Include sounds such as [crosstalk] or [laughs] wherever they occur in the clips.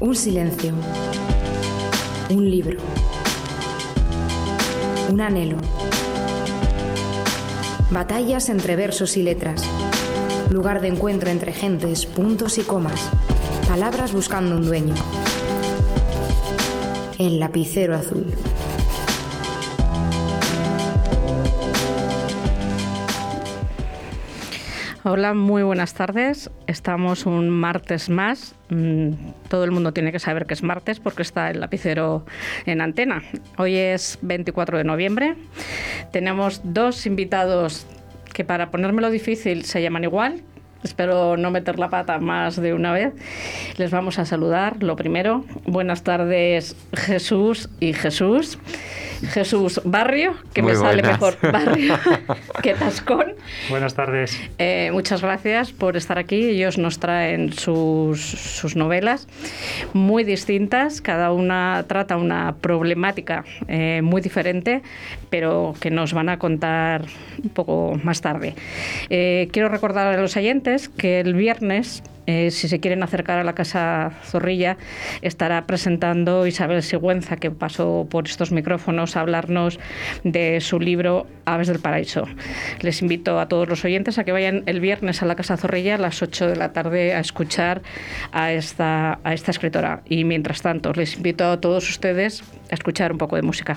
Un silencio. Un libro. Un anhelo. Batallas entre versos y letras. Lugar de encuentro entre gentes, puntos y comas. Palabras buscando un dueño. El lapicero azul. Hola, muy buenas tardes. Estamos un martes más. Mm, todo el mundo tiene que saber que es martes porque está el lapicero en antena. Hoy es 24 de noviembre. Tenemos dos invitados que para ponérmelo difícil se llaman igual. Espero no meter la pata más de una vez. Les vamos a saludar. Lo primero, buenas tardes Jesús y Jesús. Jesús Barrio, que me sale mejor [laughs] Barrio [laughs] que Tascón. Buenas tardes. Eh, muchas gracias por estar aquí. Ellos nos traen sus, sus, novelas muy distintas, cada una trata una problemática eh, muy diferente, pero que nos van a contar un poco más tarde. Eh, quiero recordar a los oyentes que el viernes eh, si se quieren acercar a la Casa Zorrilla, estará presentando Isabel Sigüenza, que pasó por estos micrófonos a hablarnos de su libro Aves del Paraíso. Les invito a todos los oyentes a que vayan el viernes a la Casa Zorrilla a las 8 de la tarde a escuchar a esta, a esta escritora. Y mientras tanto, les invito a todos ustedes a escuchar un poco de música.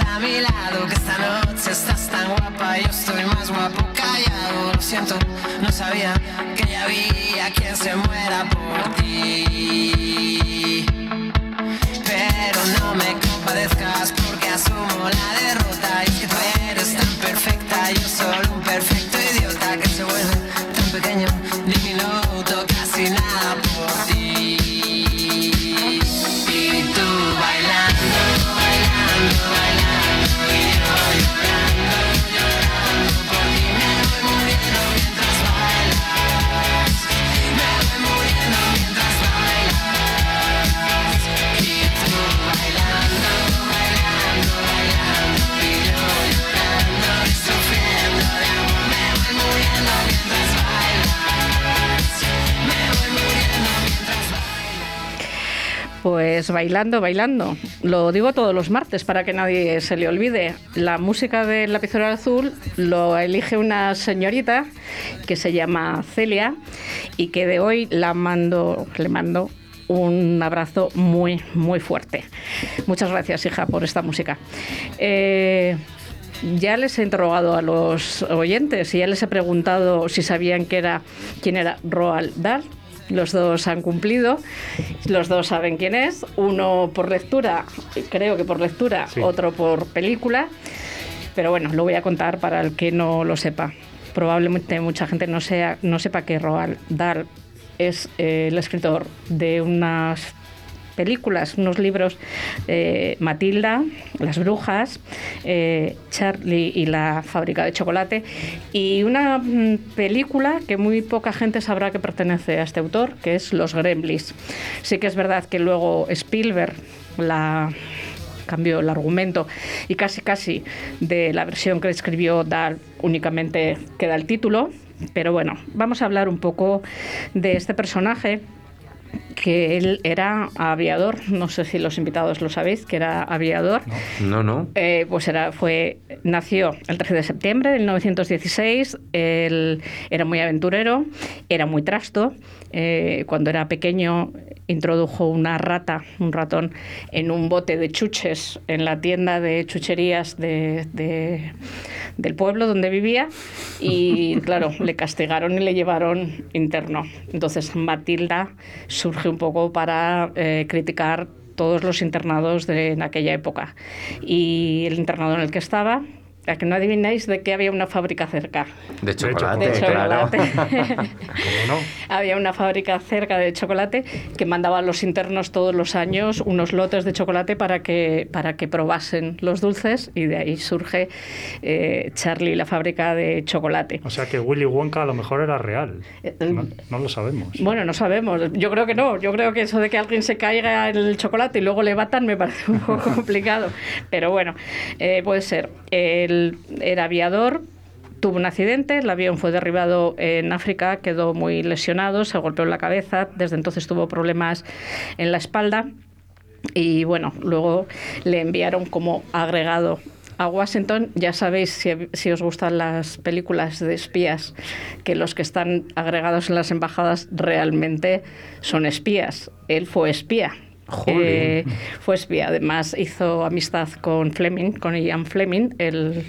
A mi lado, que esta noche estás tan guapa, yo estoy más guapo callado. Lo siento, no sabía que ya había quien se muera por ti. Pero no me compadezcas porque asumo la derrota. Pues bailando, bailando. Lo digo todos los martes para que nadie se le olvide. La música del lapicero azul lo elige una señorita que se llama Celia y que de hoy la mando, le mando un abrazo muy, muy fuerte. Muchas gracias, hija, por esta música. Eh, ya les he interrogado a los oyentes y ya les he preguntado si sabían que era, quién era Roald Dahl los dos han cumplido, los dos saben quién es, uno por lectura, creo que por lectura, otro por película, pero bueno, lo voy a contar para el que no lo sepa. Probablemente mucha gente no, sea, no sepa que Roald Dahl es eh, el escritor de unas películas, unos libros, eh, Matilda, Las Brujas, eh, Charlie y la fábrica de chocolate, y una mm, película que muy poca gente sabrá que pertenece a este autor, que es Los Gremlins. Sí que es verdad que luego Spielberg cambió el argumento y casi casi de la versión que escribió Dahl únicamente queda el título, pero bueno, vamos a hablar un poco de este personaje que él era aviador, no sé si los invitados lo sabéis, que era aviador. No, no. Eh, pues era, fue, nació el 13 de septiembre de 1916, él era muy aventurero, era muy trasto, eh, cuando era pequeño introdujo una rata, un ratón, en un bote de chuches en la tienda de chucherías de, del pueblo donde vivía y [laughs] claro, le castigaron y le llevaron interno. Entonces Matilda surge un poco para eh, criticar todos los internados de en aquella época. Y el internado en el que estaba a que no adivináis de qué había una fábrica cerca. De chocolate, de chocolate. [laughs] Había una fábrica cerca de chocolate que mandaba a los internos todos los años unos lotes de chocolate para que, para que probasen los dulces y de ahí surge eh, Charlie, la fábrica de chocolate. O sea que Willy Wonka a lo mejor era real. Eh, no, lo sabemos. Bueno, no sabemos. Yo creo que no. Yo creo que eso de que alguien se caiga en el chocolate y luego le batan me parece un poco [laughs] complicado. Pero bueno, eh, puede ser. El Él era aviador, tuvo un accidente, el avión fue derribado en África, quedó muy lesionado, se golpeó en la cabeza, desde entonces tuvo problemas en la espalda y bueno, luego le enviaron como agregado a Washington, ya sabéis, si, os gustan las películas de espías, que los que están agregados en las embajadas realmente son espías. Él fue espía. Eh, fue espía. Además, hizo amistad con Fleming, con Ian Fleming, el,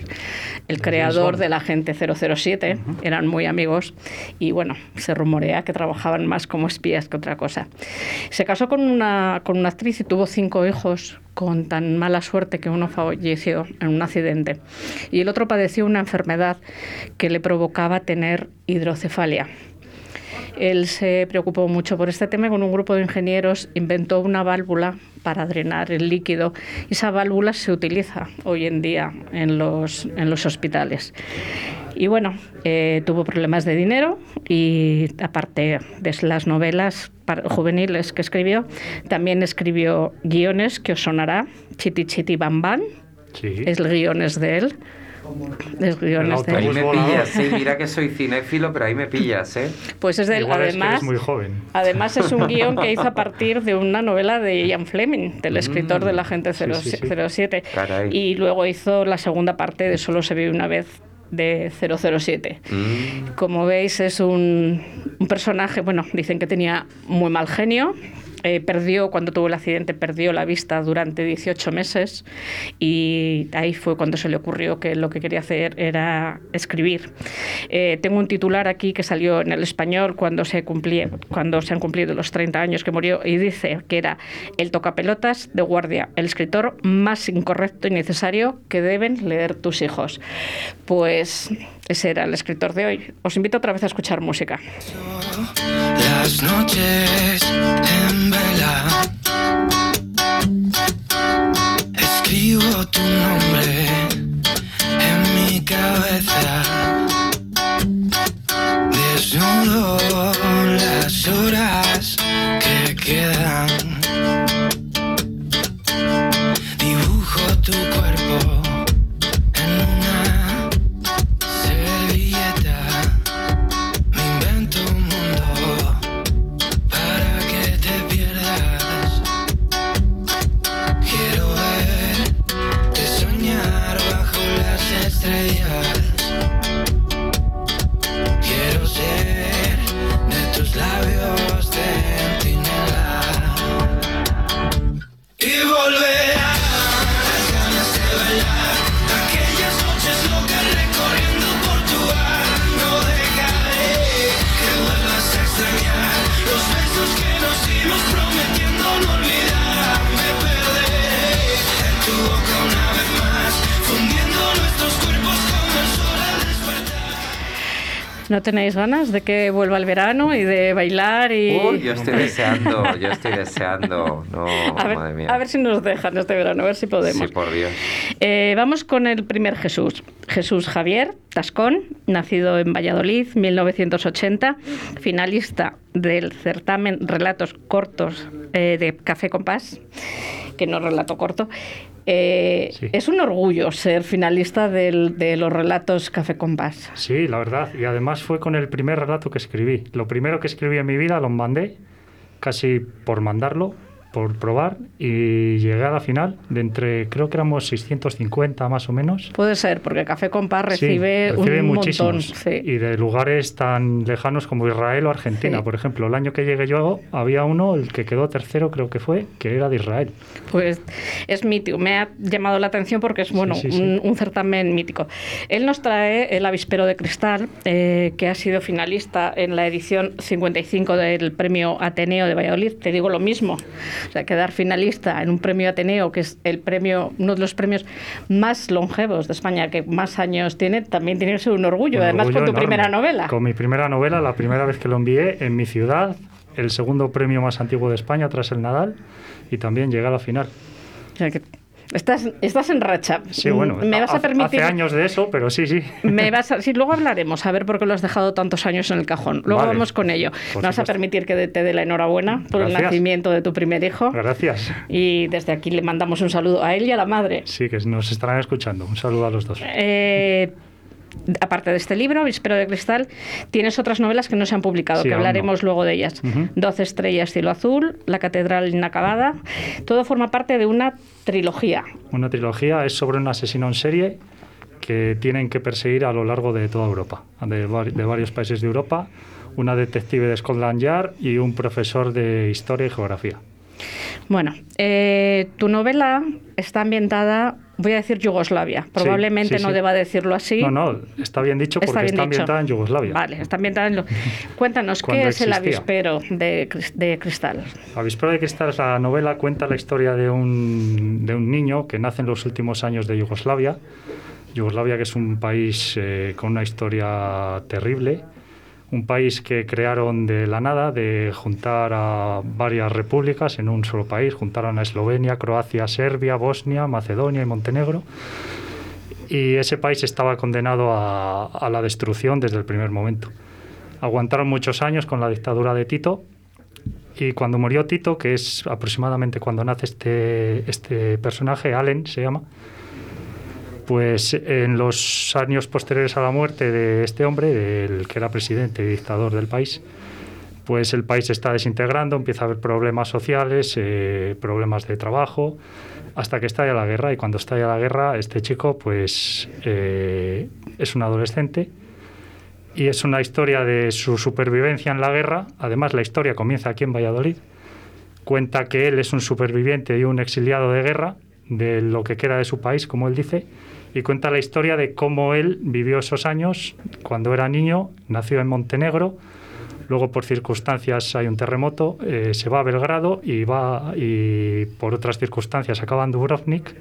el creador de la Agente 007. Eran muy amigos y, bueno, se rumorea que trabajaban más como espías que otra cosa. Se casó con una, con una actriz y tuvo cinco hijos con tan mala suerte que uno falleció en un accidente y el otro padeció una enfermedad que le provocaba tener hidrocefalia. Él se preocupó mucho por este tema y con un grupo de ingenieros inventó una válvula para drenar el líquido. Esa válvula se utiliza hoy en día en los, en los hospitales. Y bueno, eh, tuvo problemas de dinero y aparte de las novelas juveniles que escribió, también escribió guiones que os sonará, Chiti Chiti Bam Bam, es el guiones de él. Es guiones de Ahí me pillas, sí, mira que soy cinéfilo, pero ahí me pillas, ¿eh? Pues es de Igual además, es, muy joven. además es un guion que hizo a partir de una novela de Ian Fleming, del mm. escritor de la Gente 07. Y luego hizo la segunda parte de Solo se vive una vez de 007. Mm. Como veis, es un, un, personaje, bueno, dicen que tenía muy mal genio, perdió, cuando tuvo el accidente, perdió la vista durante 18 meses y ahí fue cuando se le ocurrió que lo que quería hacer era escribir. Eh, tengo un titular aquí que salió en el español cuando se, cumplía, cuando se han cumplido los 30 años que murió y dice que era el tocapelotas de guardia, el escritor más incorrecto y necesario que deben leer tus hijos. Pues ese era el escritor de hoy. Os invito otra vez a escuchar música. Las noches en vela. Escribo tu nombre en mi cabeza. Desnudo las horas que quedan. ¿No tenéis ganas de que vuelva el verano y de bailar? Y... Uy, yo estoy deseando, yo estoy deseando. No, a, ver, madre mía. a ver si nos dejan este verano, a ver si podemos. Sí, por Dios. Eh, vamos con el primer Jesús. Jesús Javier Tascón, nacido en Valladolid, 1980, finalista del certamen Relatos Cortos eh, de Café Compás, que no relato corto, eh, es un orgullo ser finalista de los relatos Café Compás. Sí, la verdad. Y además fue con el primer relato que escribí. Lo primero que escribí en mi vida lo mandé, casi por mandarlo, por probar y llegué a la final de entre, creo que éramos 650 más o menos. Puede ser, porque Café Compás recibe, un montón. Y de lugares tan lejanos como Israel o Argentina, por ejemplo. El año que llegué yo había uno, el que quedó tercero creo que fue, que era de Israel. Pues es mítico, me ha llamado la atención porque es bueno un, certamen mítico. Él nos trae el avispero de cristal, eh, que ha sido finalista en la edición 55 del premio Ateneo de Valladolid. Te digo lo mismo. O sea, quedar finalista en un premio Ateneo, que es el premio, uno de los premios más longevos de España, que más años tiene, también tiene que ser un orgullo. Además, con tu primera novela. Con mi primera novela, la primera vez que lo envié en mi ciudad, el segundo premio más antiguo de España tras el Nadal, y también llegué a la final. O sea, que Estás, estás en racha. Sí, bueno, me vas a permitir. Hace años de eso, pero sí, sí. Me [laughs] vas a... Sí, luego hablaremos, a ver por qué lo has dejado tantos años en el cajón. Luego vamos con ello. me vas a permitir que te dé la enhorabuena por el nacimiento de tu primer hijo. Gracias. Y desde aquí le mandamos un saludo a él y a la madre. Sí, que nos estarán escuchando. Un saludo a los dos. Eh, aparte de este libro, Vispero de Cristal, tienes otras novelas que no se han publicado, que hablaremos luego de ellas. Doce estrellas, cielo azul, La catedral inacabada. Todo forma parte de una trilogía. Una trilogía es sobre un asesino en serie que tienen que perseguir a lo largo de toda Europa, de, varios países de Europa, una detective de Scotland Yard y un profesor de historia y geografía. Bueno, eh, tu novela está ambientada voy a decir Yugoslavia. Probablemente no deba decirlo así. No, no, está bien dicho porque está, ambientada en Yugoslavia. Vale, está ambientada en... Lo... [laughs] Cuéntanos, ¿qué es el avispero de, de, cristal? El avispero de cristal es la novela, cuenta la historia de un, de un niño que nace en los últimos años de Yugoslavia. Yugoslavia que es un país eh, con una historia terrible un país que crearon de la nada, de juntar a varias repúblicas en un solo país. Juntaron a Eslovenia, Croacia, Serbia, Bosnia, Macedonia y Montenegro. Y ese país estaba condenado a, la destrucción desde el primer momento. Aguantaron muchos años con la dictadura de Tito y cuando murió Tito, que es aproximadamente cuando nace este, este personaje, Allen se llama, pues en los años posteriores a la muerte de este hombre, del que era presidente y dictador del país, pues el país está desintegrando, empieza a haber problemas sociales, eh, problemas de trabajo, hasta que estalla la guerra. Y cuando estalla la guerra, este chico, pues eh, es un adolescente y es una historia de su supervivencia en la guerra. Además, la historia comienza aquí en Valladolid. Cuenta que él es un superviviente y un exiliado de guerra, de lo que queda de su país, como él dice, y cuenta la historia de cómo él vivió esos años cuando era niño, nació en Montenegro, luego por circunstancias hay un terremoto, eh, se va a Belgrado y va y por otras circunstancias acaba en Dubrovnik.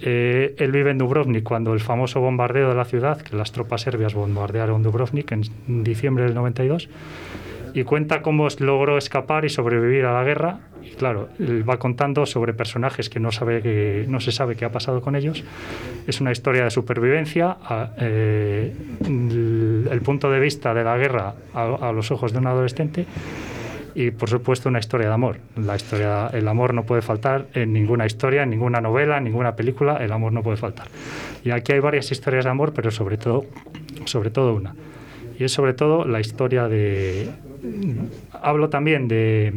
Eh, él vive en Dubrovnik cuando el famoso bombardeo de la ciudad, que las tropas serbias bombardearon Dubrovnik en diciembre del 92 y cuenta cómo logró escapar y sobrevivir a la guerra. Y claro, él va contando sobre personajes que no, sabe que, no se sabe qué ha pasado con ellos. Es una historia de supervivencia. Eh, el, punto de vista de la guerra a, los ojos de un adolescente y por supuesto una historia de amor. La historia, el amor no puede faltar en ninguna historia, en ninguna novela, en ninguna película, el amor no puede faltar. Y aquí hay varias historias de amor, pero sobre todo, sobre todo una. Y es sobre todo la historia de, hablo también de,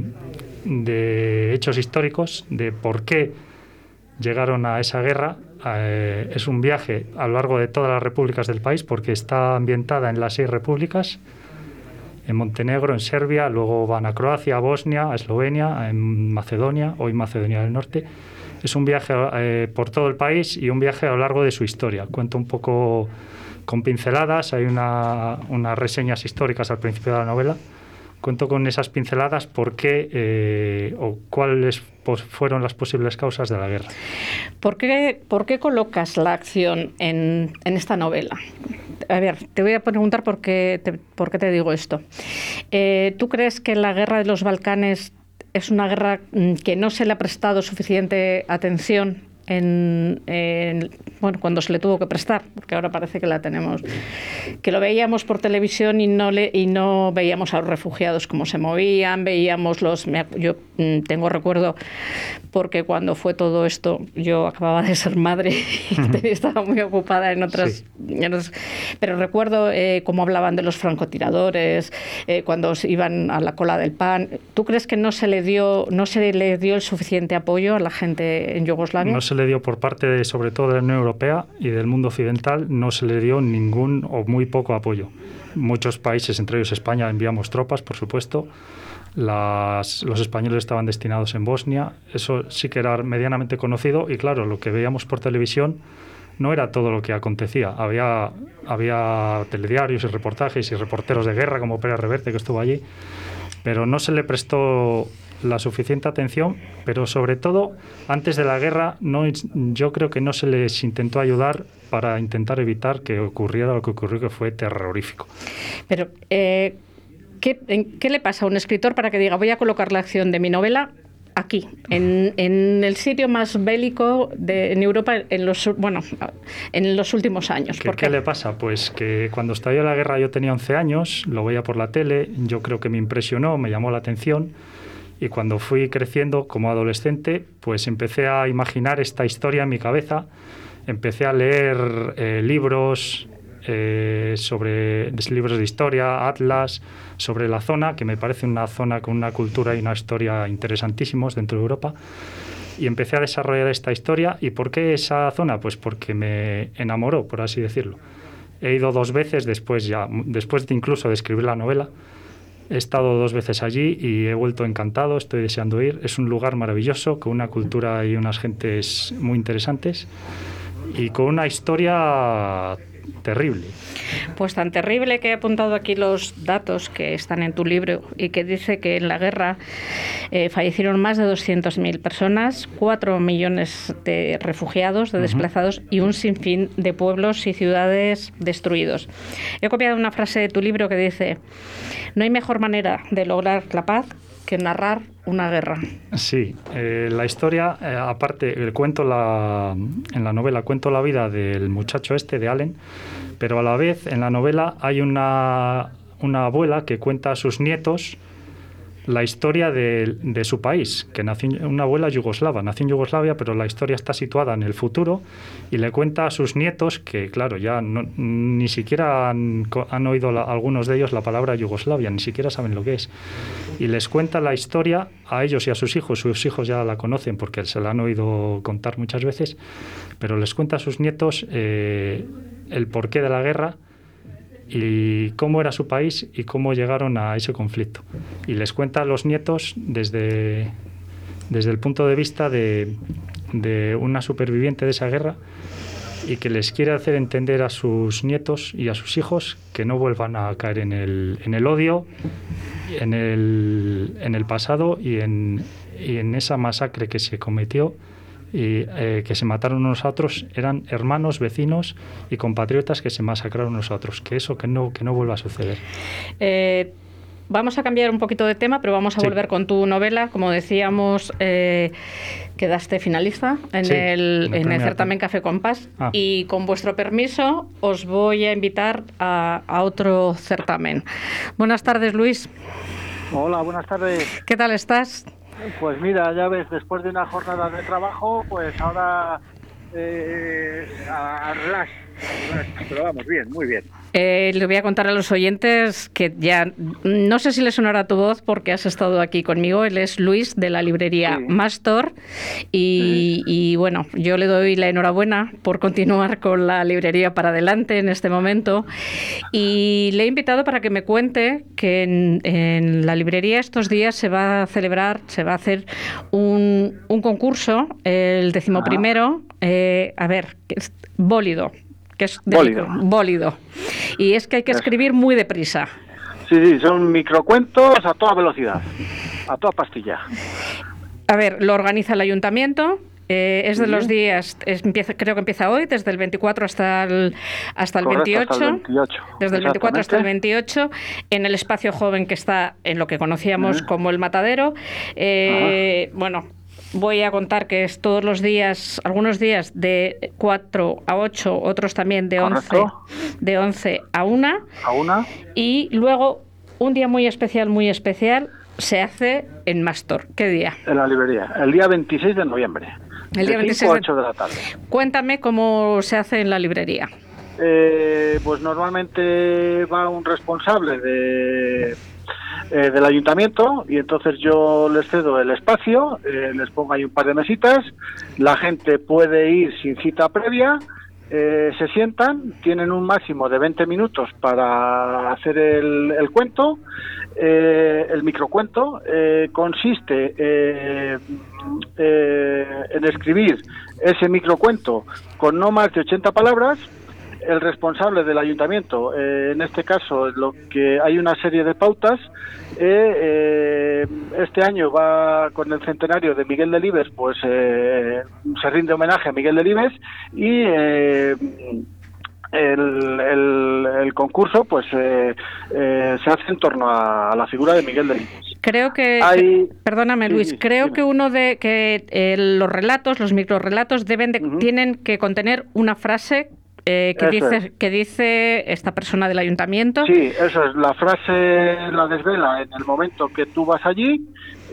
hechos históricos, de por qué llegaron a esa guerra. Eh, es un viaje a lo largo de todas las repúblicas del país porque está ambientada en las seis repúblicas, en Montenegro, en Serbia, luego van a Croacia, a Bosnia, a Eslovenia, en Macedonia, hoy Macedonia del Norte. Es un viaje eh, por todo el país y un viaje a lo largo de su historia. Cuento un poco con pinceladas, hay unas reseñas históricas al principio de la novela cuento con esas pinceladas por qué eh, o cuáles fueron las posibles causas de la guerra. ¿Por qué, colocas la acción en, en, esta novela? A ver, te voy a preguntar por qué te, por qué te digo esto. Eh, ¿Tú crees que la guerra de los Balcanes es una guerra mm, que no se le ha prestado suficiente atención en, bueno, cuando se le tuvo que prestar, porque ahora parece que la tenemos, que lo veíamos por televisión y no, le, y no veíamos a los refugiados cómo se movían, veíamos los... Yo mm, tengo recuerdo, porque cuando fue todo esto, yo acababa de ser madre [laughs] y estaba muy ocupada en otras... pero recuerdo eh, cómo hablaban de los francotiradores, eh, cuando iban a la cola del pan. ¿Tú crees que no se le dio, no se le dio el suficiente apoyo a la gente en Yugoslavia? Le dio por parte de, sobre todo de la Unión Europea y del mundo occidental, no se le dio ningún o muy poco apoyo. Muchos países, entre ellos España, enviamos tropas, por supuesto. los españoles estaban destinados en Bosnia. Eso sí que era medianamente conocido y claro, lo que veíamos por televisión no era todo lo que acontecía. Había, había telediarios y reportajes y reporteros de guerra como Pérez Reverte que estuvo allí, pero no se le prestó la suficiente atención, pero sobre todo antes de la guerra no, yo creo que no se les intentó ayudar para intentar evitar que ocurriera lo que ocurrió, que fue terrorífico. Pero, eh, ¿qué, ¿qué le pasa a un escritor para que diga voy a colocar la acción de mi novela aquí, en, en, el sitio más bélico de, en Europa en los, bueno, en los últimos años. ¿Qué, ¿Qué le pasa? Pues que cuando estalló la guerra yo tenía 11 años, lo veía por la tele, yo creo que me impresionó, me llamó la atención y cuando fui creciendo como adolescente, pues empecé a imaginar esta historia en mi cabeza, empecé a leer eh, libros, eh, sobre libros de historia, atlas, sobre la zona, que me parece una zona con una cultura y una historia interesantísimos dentro de Europa. Y empecé a desarrollar esta historia. ¿Y por qué esa zona? Pues porque me enamoró, por así decirlo. He ido dos veces después ya, después de incluso de escribir la novela. He estado dos veces allí y he vuelto encantado, estoy deseando ir. Es un lugar maravilloso, con una cultura y unas gentes muy interesantes y con una historia terrible. Pues tan terrible que he apuntado aquí los datos que están en tu libro y que dice que en la guerra eh, fallecieron más de 200.000 personas, 4 millones de refugiados, de desplazados y un sinfín de pueblos y ciudades destruidos. He copiado una frase de tu libro que dice, no hay mejor manera de lograr la paz que narrar una guerra. Sí, eh, la historia, eh, aparte, el cuento la, en la novela cuento la vida del muchacho este, de Allen, pero a la vez en la novela hay una, una abuela que cuenta a sus nietos la historia de, de, su país, que nació una abuela yugoslava, nació en Yugoslavia, pero la historia está situada en el futuro y le cuenta a sus nietos, que claro, ya ni siquiera han, han oído algunos de ellos la palabra Yugoslavia, ni siquiera saben lo que es, y les cuenta la historia a ellos y a sus hijos, sus hijos ya la conocen porque se la han oído contar muchas veces, pero les cuenta a sus nietos eh, el porqué de la guerra, y cómo era su país y cómo llegaron a ese conflicto. Y les cuenta a los nietos desde, desde el punto de vista de, de una superviviente de esa guerra y que les quiere hacer entender a sus nietos y a sus hijos que no vuelvan a caer en el, en el odio, en el, en el pasado y en, y en esa masacre que se cometió y eh, que se mataron unos a otros eran hermanos, vecinos y compatriotas que se masacraron unos a otros. Que eso que no, que no vuelva a suceder. Eh, vamos a cambiar un poquito de tema, pero vamos a volver con tu novela. Como decíamos, eh, quedaste finalista en, el, en el certamen Café Compás ah. y con vuestro permiso os voy a invitar a, a otro certamen. Buenas tardes, Luis. Hola, buenas tardes. ¿Qué tal estás? Pues mira, ya ves, después de una jornada de trabajo, pues ahora eh, a relax, pero vamos, bien, muy bien. Eh, le voy a contar a los oyentes que ya no sé si le sonará tu voz porque has estado aquí conmigo. Él es Luis de la librería Mastor y, bueno, yo le doy la enhorabuena por continuar con la librería para adelante en este momento. Y le he invitado para que me cuente que en, la librería estos días se va a celebrar, se va a hacer un, concurso, el decimoprimero, eh, a ver, bólido, que es bólido. Y es que hay que escribir muy deprisa. Sí, sí, son microcuentos a toda velocidad, a toda pastilla. A ver, lo organiza el ayuntamiento, eh, es de los días, empieza, creo que empieza hoy, desde el 24 hasta el, hasta el 28. Desde el 24 hasta el 28, en el espacio joven que está en lo que conocíamos como el matadero. Eh, bueno, voy a contar que es todos los días, algunos días de 4 a 8, otros también de 11, de 11 a 1. A 1. Y luego un día muy especial, muy especial, se hace en Mastor. ¿Qué día? En la librería, el día 26 de noviembre. El día 26 de... 8 de la tarde. Cuéntame cómo se hace en la librería. Eh, pues normalmente va un responsable de eh, del ayuntamiento y entonces yo les cedo el espacio, eh, les pongo ahí un par de mesitas, la gente puede ir sin cita previa, eh, se sientan, tienen un máximo de 20 minutos para hacer el, el cuento. el microcuento consiste en escribir ese microcuento con no más de 80 palabras el responsable del ayuntamiento, eh, en este caso, lo que hay una serie de pautas. Eh, eh, este año va con el centenario de Miguel Delibes, pues se rinde homenaje a Miguel Delibes y el, concurso pues eh, eh, se hace en torno a, la figura de Miguel de Creo que, perdóname Luis, creo que uno de que eh, los relatos, los microrelatos deben de, tienen que contener una frase que dice que dice esta persona del ayuntamiento. Sí, eso es. La frase la desvela en el momento que tú vas allí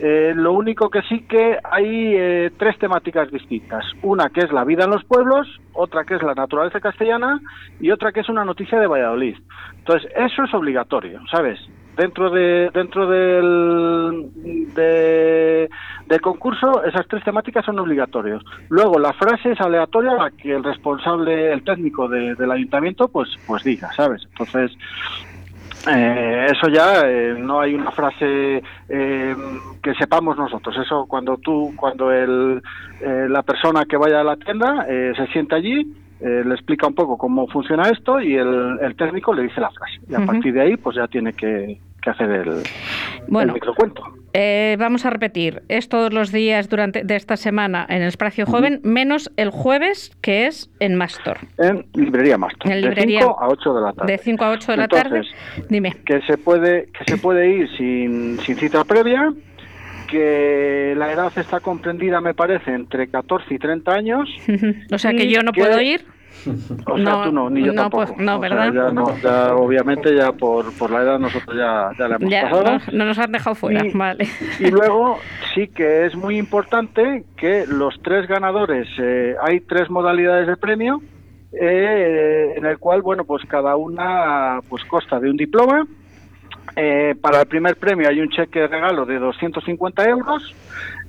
eh, lo único que sí que hay eh, tres temáticas distintas. Una que es la vida en los pueblos, otra que es la naturaleza castellana y otra que es una noticia de Valladolid. Entonces, eso es obligatorio, ¿sabes? Dentro de dentro del, del concurso, esas tres temáticas son obligatorias. Luego, la frase es aleatoria la que el responsable, el técnico del ayuntamiento, pues, pues diga, ¿sabes? Entonces, eh, eso ya eh, no hay una frase eh, que sepamos nosotros. Eso cuando tú, cuando el, la persona que vaya a la tienda se siente allí, le explica un poco cómo funciona esto y el, el técnico le dice la frase. Y a partir de ahí, pues ya tiene que, que hacer el, bueno, microcuento. Eh, vamos a repetir, es todos los días durante de esta semana en el espacio joven, menos el jueves, que es en Mastor. En librería Mastor. En librería, de 5 a 8 de la tarde. De 5 a 8 de la tarde. Dime. Que se puede, que se puede ir sin, sin cita previa, que la edad está comprendida, me parece, entre 14 y 30 años. [laughs] o sea que yo no puedo ir. O sea, no, tú no, ni yo no, tampoco. Pues, no, ¿verdad? ya [laughs] obviamente ya por, por la edad nosotros ya, ya la hemos pasado. No, nos han dejado fuera, vale. Y [laughs] luego sí que es muy importante que los tres ganadores, eh, hay tres modalidades de premio, eh, en el cual, bueno, pues cada una pues consta de un diploma, eh, para el primer premio hay un cheque de regalo de 250 euros.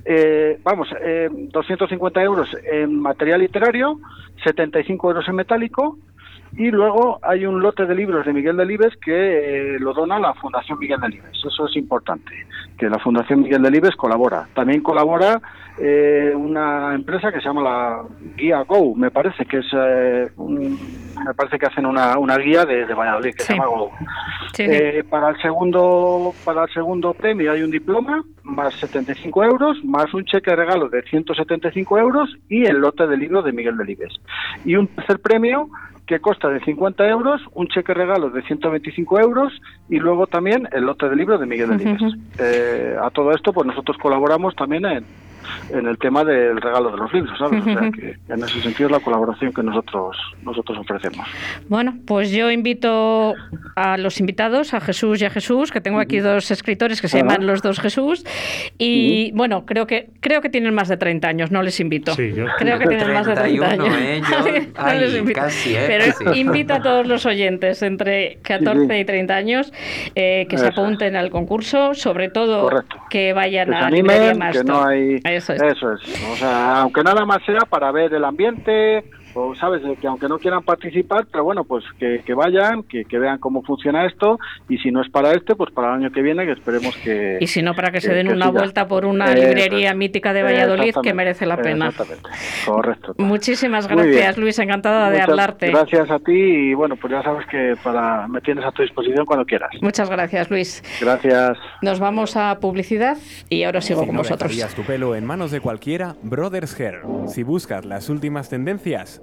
Eh, vamos, eh, 250 euros en material literario, 75 euros en metálico y luego hay un lote de libros de Miguel Delibes que eh, lo dona la Fundación Miguel Delibes. Eso es importante, que la Fundación Miguel Delibes colabora. También colabora eh, una empresa que se llama la Guía Go, me parece que es eh, me parece que hacen una, una guía de, Valladolid que se llama Go. para el segundo para el segundo premio hay un diploma más 75 euros, más un cheque de regalo de 175 euros y el lote de libros de Miguel Delibes. Y un tercer premio que consta de 50 euros, un cheque regalo de 125 euros y luego también el lote de libros de Miguel de eh, a todo esto, pues nosotros colaboramos también en, en el tema del regalo de los libros, ¿sabes? O sea [laughs] que en ese sentido es la colaboración que nosotros nosotros ofrecemos. Bueno, pues yo invito a los invitados, a Jesús y a Jesús, que tengo aquí dos escritores que se llaman los dos Jesús, y bueno, creo que creo que tienen más de 30 años, no les invito. Creo que tienen más de 30 años. ¿eh? [laughs] no les invito. Casi, ¿eh? Pero invito a todos los oyentes entre 14 y 30 años eh, que se apunten al concurso, sobre todo que vayan a animen, que no hay eso es. O sea, aunque nada más sea para ver el ambiente, o sabes que aunque no quieran participar pero bueno pues que, vayan que, vean cómo funciona esto y si no es para este pues para el año que viene que esperemos que y si no para que, se den una vuelta por una librería mítica de Valladolid que merece la pena. exactamente. Correcto. Muchísimas gracias Luis encantada de hablarte. gracias a ti y bueno pues ya sabes que para me tienes a tu disposición cuando quieras. Muchas gracias Luis. Gracias. Nos vamos a publicidad y ahora sigo con vosotros. tu pelo en manos de cualquiera Brothers Hair. Si buscas las últimas tendencias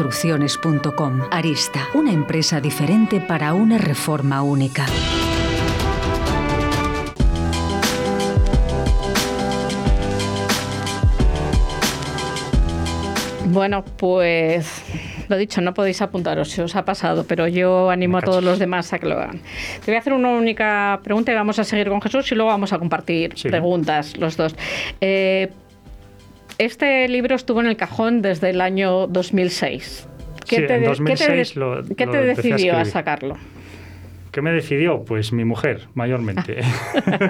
construcciones.com. Arista, una empresa diferente para una reforma única. Bueno, pues lo dicho, no podéis apuntaros si os ha pasado, pero yo animo a todos los demás a que lo hagan. Te voy a hacer una única pregunta y vamos a seguir con Jesús y luego vamos a compartir preguntas los dos. Eh, este libro estuvo en el cajón desde el año 2006. ¿Qué te, ¿qué te decidió a sacarlo? ¿Qué me decidió? Pues mi mujer, mayormente.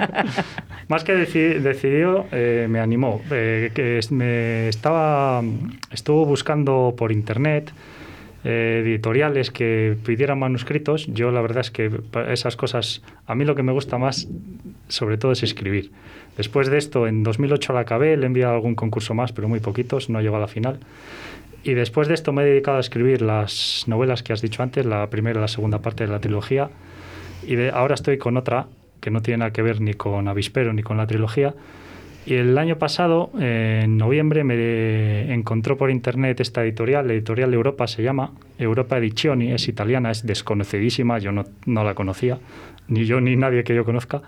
[laughs] Más que decidió, eh, me animó. Eh, que me estaba, estuvo buscando por internet eh, editoriales que pidieran manuscritos. Yo la verdad es que esas cosas, a mí lo que me gusta más, sobre todo, es escribir. Después de esto, en 2008 la acabé, le he enviado algún concurso más, pero muy poquitos, no llegó a la final. Y después de esto me he dedicado a escribir las novelas que has dicho antes, la primera y la segunda parte de la trilogía y ahora estoy con otra que no tiene nada que ver ni con Avispero ni con la trilogía. Y el año pasado, en noviembre, me encontró por internet esta editorial, la editorial Europa se llama, Europa Edizioni, es italiana, es desconocidísima, yo no, no la conocía, ni yo ni nadie que yo conozca.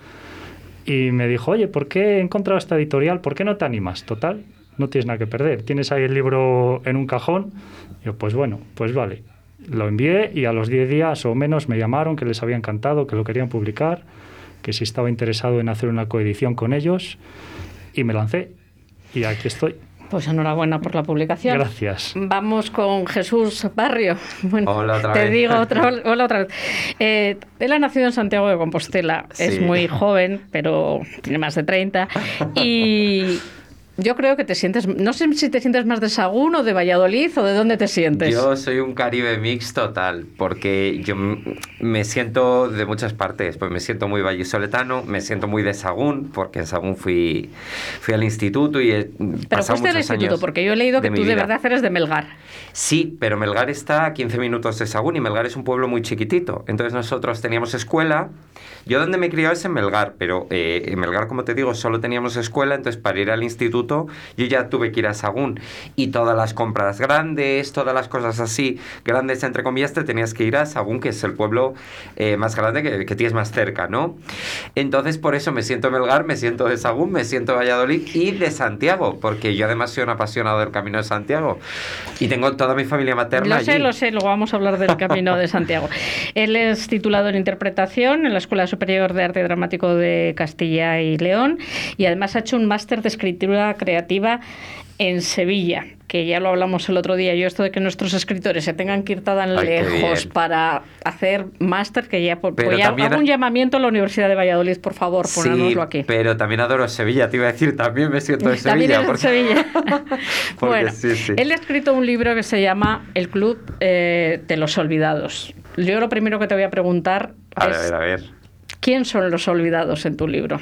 Y me dijo, oye, ¿por qué he encontrado esta editorial? ¿Por qué no te animas? Total, no tienes nada que perder. Tienes ahí el libro en un cajón. Y yo, pues bueno, pues vale. Lo envié y a los 10 días o menos me llamaron que les había encantado, que lo querían publicar, que si estaba interesado en hacer una coedición con ellos y me lancé. Y aquí estoy. Pues enhorabuena por la publicación. Gracias. Vamos con Jesús Barrio. [laughs] Bueno, hola otra te digo otra, [laughs] hola otra vez. Eh, él ha nacido en Santiago de Compostela. Es muy joven, pero tiene más de 30. [laughs] Y yo creo que te sientes, no sé si te sientes más de Sagún o de Valladolid o de dónde te sientes. Yo soy un Caribe mix total, porque yo me siento de muchas partes, pues me siento muy vallisoletano, me siento muy de Sagún, porque en Sagún fui, fui al instituto y he Pero fuiste al instituto, porque yo he leído que tú de verdad eres de Melgar. Sí, pero Melgar está a 15 minutos de Sagún y Melgar es un pueblo muy chiquitito. Entonces nosotros teníamos escuela yo donde me he criado es en Melgar, pero eh, en Melgar, como te digo, solo teníamos escuela, entonces para ir al instituto yo ya tuve que ir a Sagún. Y todas las compras grandes, todas las cosas así, grandes entre comillas, te tenías que ir a Sagún, que es el pueblo eh, más grande que, que, tienes más cerca, ¿no? Entonces por eso me siento Melgar, me siento de Sagún, me siento de Valladolid y de Santiago, porque yo además soy un apasionado del Camino de Santiago. Y tengo toda mi familia materna. Lo sé, lo sé, luego vamos a hablar del Camino de Santiago. [laughs] Él es titulado en interpretación en la Escuela Superior de Arte Dramático de Castilla y León y además ha hecho un máster de escritura creativa en Sevilla, que ya lo hablamos el otro día. Yo esto de que nuestros escritores se tengan que ir tan lejos para hacer máster, que ya, por, pues hago un llamamiento a la Universidad de Valladolid, por favor, sí, aquí. Pero también adoro Sevilla, te iba a decir, también me siento [laughs] de Sevilla. [laughs] [laughs] Sevilla. bueno, él ha escrito un libro que se llama El Club eh, de los Olvidados. Yo lo primero que te voy a preguntar a ver, a ver ¿Quién son los olvidados en tu libro?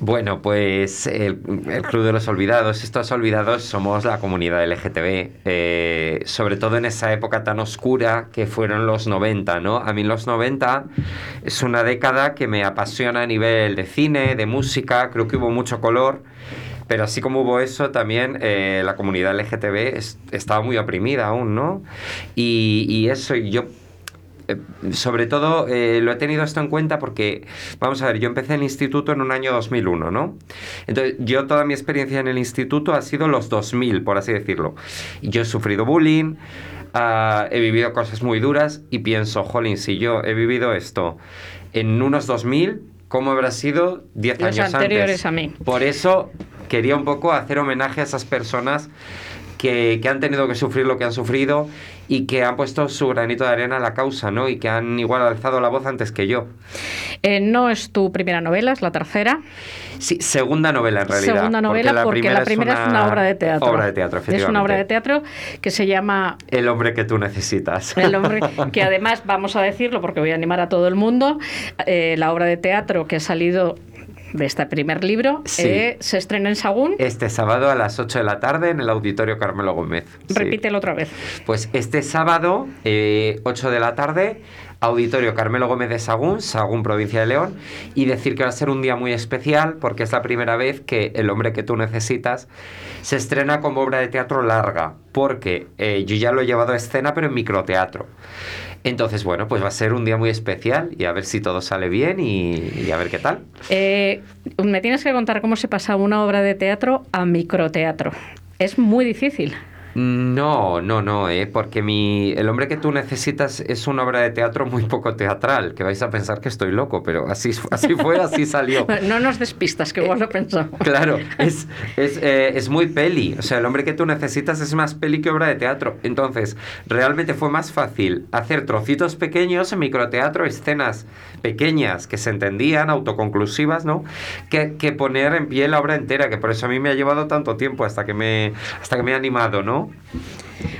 Bueno, pues el, Club de los Olvidados, estos olvidados somos la comunidad LGTB, eh, sobre todo en esa época tan oscura que fueron los 90, ¿no? A mí los 90 es una década que me apasiona a nivel de cine, de música, creo que hubo mucho color. Pero así como hubo eso, también eh, la comunidad LGTB estaba muy oprimida aún, ¿no? Y, eso, yo sobre todo eh, lo he tenido esto en cuenta porque, vamos a ver, yo empecé el instituto en un año 2001, ¿no? Entonces, yo toda mi experiencia en el instituto ha sido los 2000, por así decirlo. Yo he sufrido bullying, ah, he vivido cosas muy duras y pienso, jolín, si yo he vivido esto en unos 2000, ¿cómo habrá sido 10 años anteriores a mí. Por eso quería un poco hacer homenaje a esas personas que, que, han tenido que sufrir lo que han sufrido y que han puesto su granito de arena a la causa, ¿no? Y que han igual alzado la voz antes que yo. Eh, no es tu primera novela, es la tercera. Sí, segunda novela en realidad. Segunda novela porque la primera, es, una, obra de teatro. Obra de teatro, efectivamente. Es una obra de teatro que se llama... El hombre que tú necesitas. El hombre [laughs] que además, vamos a decirlo porque voy a animar a todo el mundo, eh, la obra de teatro que ha salido de este primer libro. Eh, se estrena en Sagún. Este sábado a las 8 de la tarde en el Auditorio Carmelo Gómez. Repítelo otra vez. Pues este sábado, 8 eh, de la tarde, Auditorio Carmelo Gómez de Sagún, Sagún, provincia de León, y decir que va a ser un día muy especial porque es la primera vez que El hombre que tú necesitas se estrena como obra de teatro larga, porque eh, yo ya lo he llevado a escena pero en microteatro. Entonces, bueno, pues va a ser un día muy especial y a ver si todo sale bien y, a ver qué tal. Eh, me tienes que contar cómo se pasa una obra de teatro a microteatro. Es muy difícil. No, no, no, ¿eh? porque mi, El hombre que tú necesitas es una obra de teatro muy poco teatral, que vais a pensar que estoy loco, pero así, así fue, así [laughs] salió. no nos despistas, que vos lo pensamos. Claro, [laughs] es, es, eh, es, muy peli, o sea, el hombre que tú necesitas es más peli que obra de teatro. Entonces, realmente fue más fácil hacer trocitos pequeños en microteatro, escenas pequeñas que se entendían, autoconclusivas, ¿no? Que, que poner en pie la obra entera, que por eso a mí me ha llevado tanto tiempo hasta que me, hasta que me he animado, ¿no?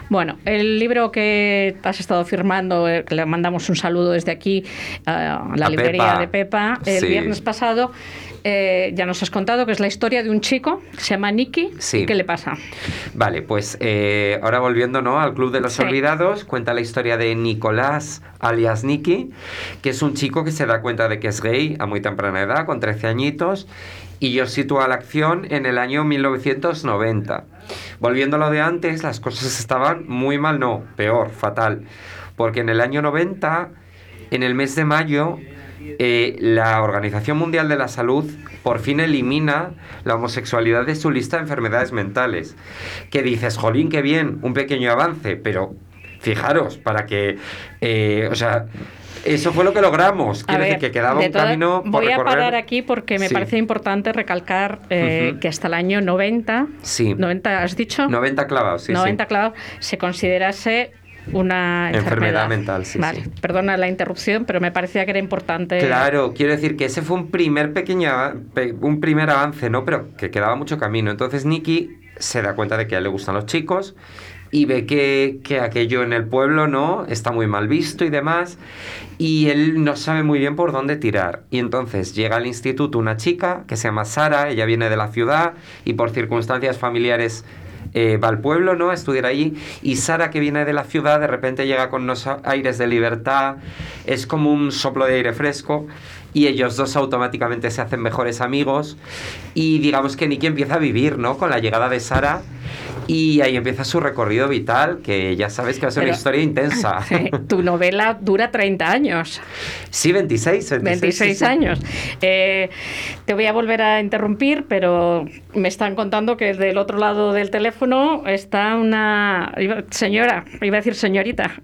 Bueno, el libro que has estado firmando, eh, le mandamos un saludo desde aquí a la librería de Pepa el viernes pasado. Eh, ya nos has contado que es la historia de un chico que se llama Nicky. Sí. ¿Qué le pasa? Vale, pues eh, ahora volviendo ¿no? al Club de los Olvidados, cuenta la historia de Nicolás, alias Nicky, que es un chico que se da cuenta de que es gay a muy temprana edad, con 13 añitos, y yo sitúo la acción en el año 1990. Volviendo a lo de antes, las cosas estaban muy mal, no, peor, fatal, porque en el año 90, en el mes de mayo, eh, la Organización Mundial de la Salud por fin elimina la homosexualidad de su lista de enfermedades mentales. Que dices, jolín, qué bien, un pequeño avance, pero fijaros, para que, eh, o sea, eso fue lo que logramos. Quiero decir que quedaba un camino por Voy a parar aquí porque me parece importante recalcar eh, que hasta el año 90, sí. 90 has dicho? 90 clavados, sí. 90 clavados se considerase una enfermedad, mental, sí, vale. Perdona la interrupción, pero me parecía que era importante. Claro, quiero decir que ese fue un primer pequeño, un primer avance, ¿no? Pero que quedaba mucho camino. Entonces Nicky se da cuenta de que a él le gustan los chicos y ve que, que, aquello en el pueblo no está muy mal visto y demás y él no sabe muy bien por dónde tirar y entonces llega al instituto una chica que se llama Sara ella viene de la ciudad y por circunstancias familiares eh, va al pueblo, ¿no? A estudiar allí. Y Sara, que viene de la ciudad, de repente llega con unos aires de libertad. Es como un soplo de aire fresco. Y ellos dos automáticamente se hacen mejores amigos. Y digamos que Nicky empieza a vivir, ¿no? Con la llegada de Sara y ahí empieza su recorrido vital, que ya sabes que va a ser una historia intensa. [laughs] tu novela dura 30 años. Sí, 26. 26, años. Eh, te voy a volver a interrumpir, pero me están contando que del otro lado del teléfono está una señora, iba a decir señorita,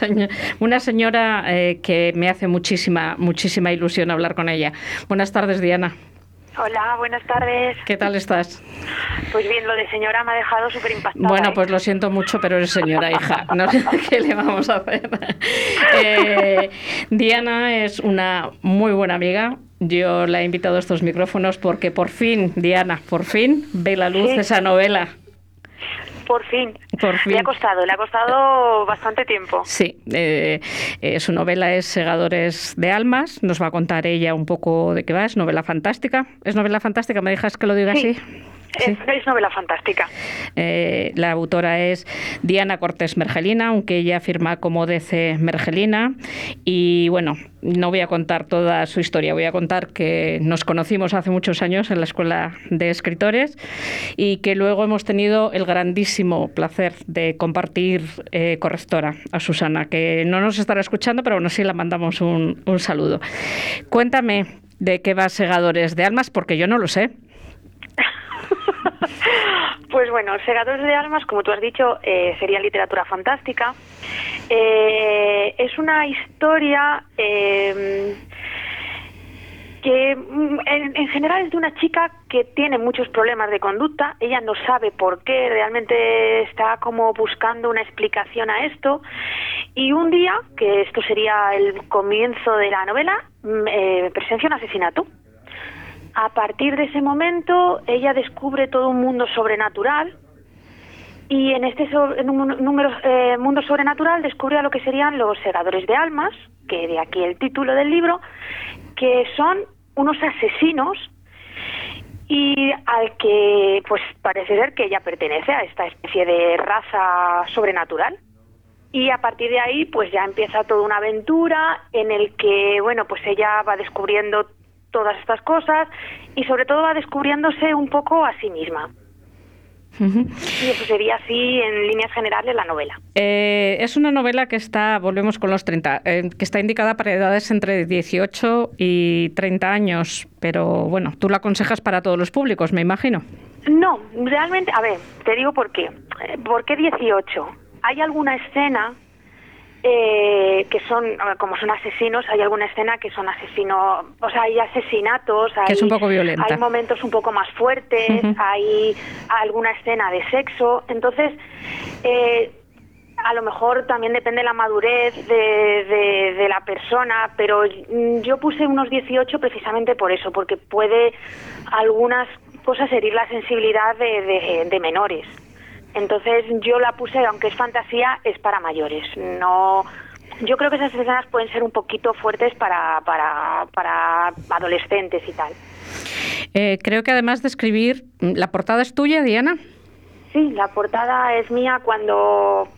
[laughs] una señora eh, que me hace muchísima, muchísima ilusión hablar con ella. Buenas tardes, Diana. Hola, buenas tardes. ¿Qué tal estás? Pues bien, lo de señora me ha dejado súper impactada. Bueno, pues lo siento mucho, pero eres señora hija. No sé [laughs] qué le vamos a hacer. Eh, Diana es una muy buena amiga. Yo la he invitado a estos micrófonos porque por fin, Diana, por fin ve la luz esa novela. Por fin. Le ha costado, le ha costado bastante tiempo. Sí, eh, eh, su novela es Segadores de Almas. Nos va a contar ella un poco de qué va. Es novela fantástica. ¿Es novela fantástica? ¿Me dejas que lo diga así? Es, novela fantástica. Eh, la autora es Diana Cortés Mergelina, aunque ella firma como DC Mergelina. Y bueno, no voy a contar toda su historia, voy a contar que nos conocimos hace muchos años en la Escuela de Escritores y que luego hemos tenido el grandísimo placer de compartir eh, correctora a Susana, que no nos estará escuchando, pero bueno, sí la mandamos un, un saludo. Cuéntame de qué va Segadores de Almas, porque yo no lo sé. [laughs] Pues bueno, Segadores de Almas, como tú has dicho, eh, sería literatura fantástica. Eh, es una historia eh, que mm, en, general es de una chica que tiene muchos problemas de conducta. Ella no sabe por qué, realmente está como buscando una explicación a esto. Y un día, que esto sería el comienzo de la novela, mm, presencia un asesinato a partir de ese momento ella descubre todo un mundo sobrenatural y en este número, eh, mundo sobrenatural descubre a lo que serían los segadores de almas, que de aquí el título del libro, que son unos asesinos y al que pues parece ser que ella pertenece a esta especie de raza sobrenatural. Y a partir de ahí pues ya empieza toda una aventura en el que bueno pues ella va descubriendo todas estas cosas y sobre todo va descubriéndose un poco a sí misma. Y eso sería así en líneas generales la novela. Eh, es una novela que está, volvemos con los 30, eh, que está indicada para edades entre 18 y 30 años, pero bueno, tú la aconsejas para todos los públicos, me imagino. No, realmente, a ver, te digo por qué. Eh, ¿Por qué 18? Hay alguna escena eh, que son, como son asesinos, hay alguna escena que son asesinos, o sea, hay asesinatos, hay, que es un poco violenta. hay momentos un poco más fuertes, hay alguna escena de sexo, entonces, eh, a lo mejor también depende la madurez de, de, de, la persona, pero yo puse unos 18 precisamente por eso, porque puede algunas cosas herir la sensibilidad de, de menores. Entonces yo la puse, aunque es fantasía, es para mayores. No, yo creo que esas escenas pueden ser un poquito fuertes para, para, para adolescentes y tal. Eh, creo que además de escribir, ¿la portada es tuya, Diana? Sí, la portada es mía cuando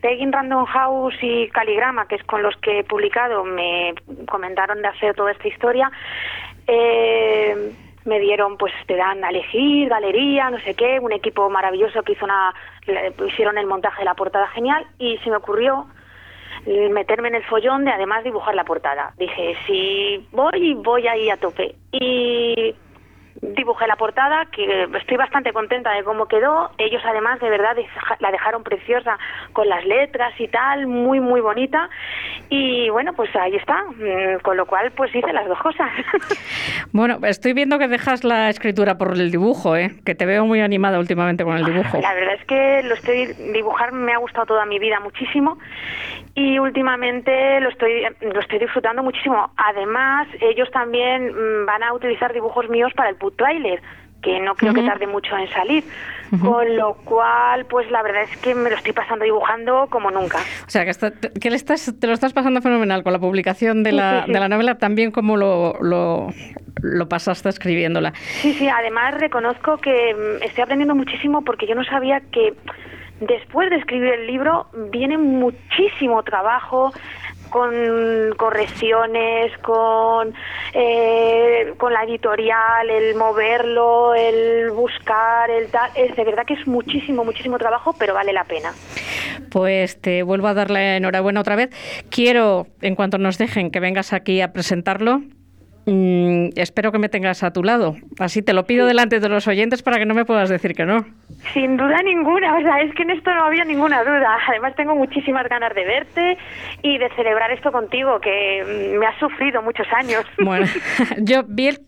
Pegging Random House y Caligrama, que es con los que he publicado, me comentaron de hacer toda esta historia. Eh, me dieron, pues te dan a elegir, galería, no sé qué, un equipo maravilloso que hizo una, hicieron el montaje de la portada genial y se me ocurrió meterme en el follón de además dibujar la portada. Dije, si voy, voy ahí a tope. Y dibujé la portada, que estoy bastante contenta de cómo quedó. Ellos además de verdad la dejaron preciosa con las letras y tal, muy muy bonita. Y bueno, pues ahí está. Mm, con lo cual pues hice las dos cosas. [laughs] Bueno, estoy viendo que dejas la escritura por el dibujo, ¿eh? que te veo muy animada últimamente con el dibujo. La verdad es que lo estoy dibujar me ha gustado toda mi vida muchísimo y últimamente lo estoy lo estoy disfrutando muchísimo. Además, ellos también mm, van a utilizar dibujos míos para el put trailer que no creo uh -huh. que tarde mucho en salir. Uh -huh. Con lo cual, pues la verdad es que me lo estoy pasando dibujando como nunca. O sea, que, está, que le estás, te lo estás pasando fenomenal con la publicación de, sí, la, sí, sí. de la novela, también como lo, lo, lo pasaste escribiéndola. Sí, sí, además reconozco que mm, estoy aprendiendo muchísimo porque yo no sabía que después de escribir el libro viene muchísimo trabajo con correcciones, con, eh, con la editorial, el moverlo, el buscar, el tal. Es de verdad que es muchísimo, muchísimo trabajo, pero vale la pena. Pues te vuelvo a darle enhorabuena otra vez. Quiero, en cuanto nos dejen, que vengas aquí a presentarlo. Mm, espero que me tengas a tu lado. Así te lo pido sí. delante de los oyentes para que no me puedas decir que no. Sin duda ninguna, o sea, es que en esto no había ninguna duda. Además tengo muchísimas ganas de verte y de celebrar esto contigo, que me ha sufrido muchos años. [laughs] Bueno, [laughs] yo vi, el,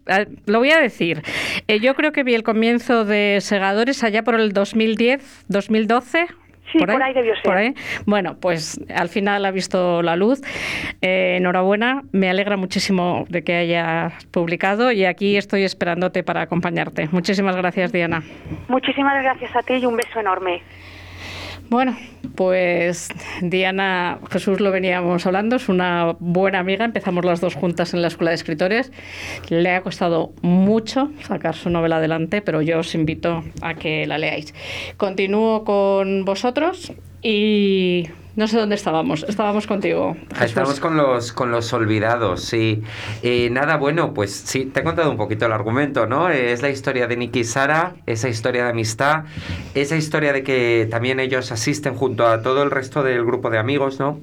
lo voy a decir, eh, yo creo que vi el comienzo de Segadores allá por el 2010, 2012, Sí, por ahí, por ahí debió ser. Por ahí. Bueno, pues al final ha visto la luz. Eh, enhorabuena, me alegra muchísimo de que hayas publicado y aquí estoy esperándote para acompañarte. Muchísimas gracias, Diana. Muchísimas gracias a ti y un beso enorme. Bueno, pues Diana Jesús lo veníamos hablando, es una buena amiga, empezamos las dos juntas en la Escuela de Escritores. Le ha costado mucho sacar su novela adelante, pero yo os invito a que la leáis. Continúo con vosotros y no sé dónde estábamos. Estábamos contigo. Jesús. Estamos con los, con los olvidados, sí. Eh, nada, bueno, pues sí, te he contado un poquito el argumento, ¿no? Eh, es la historia de Nicky y Sara, esa historia de amistad, esa historia de que también ellos asisten junto a todo el resto del grupo de amigos, ¿no?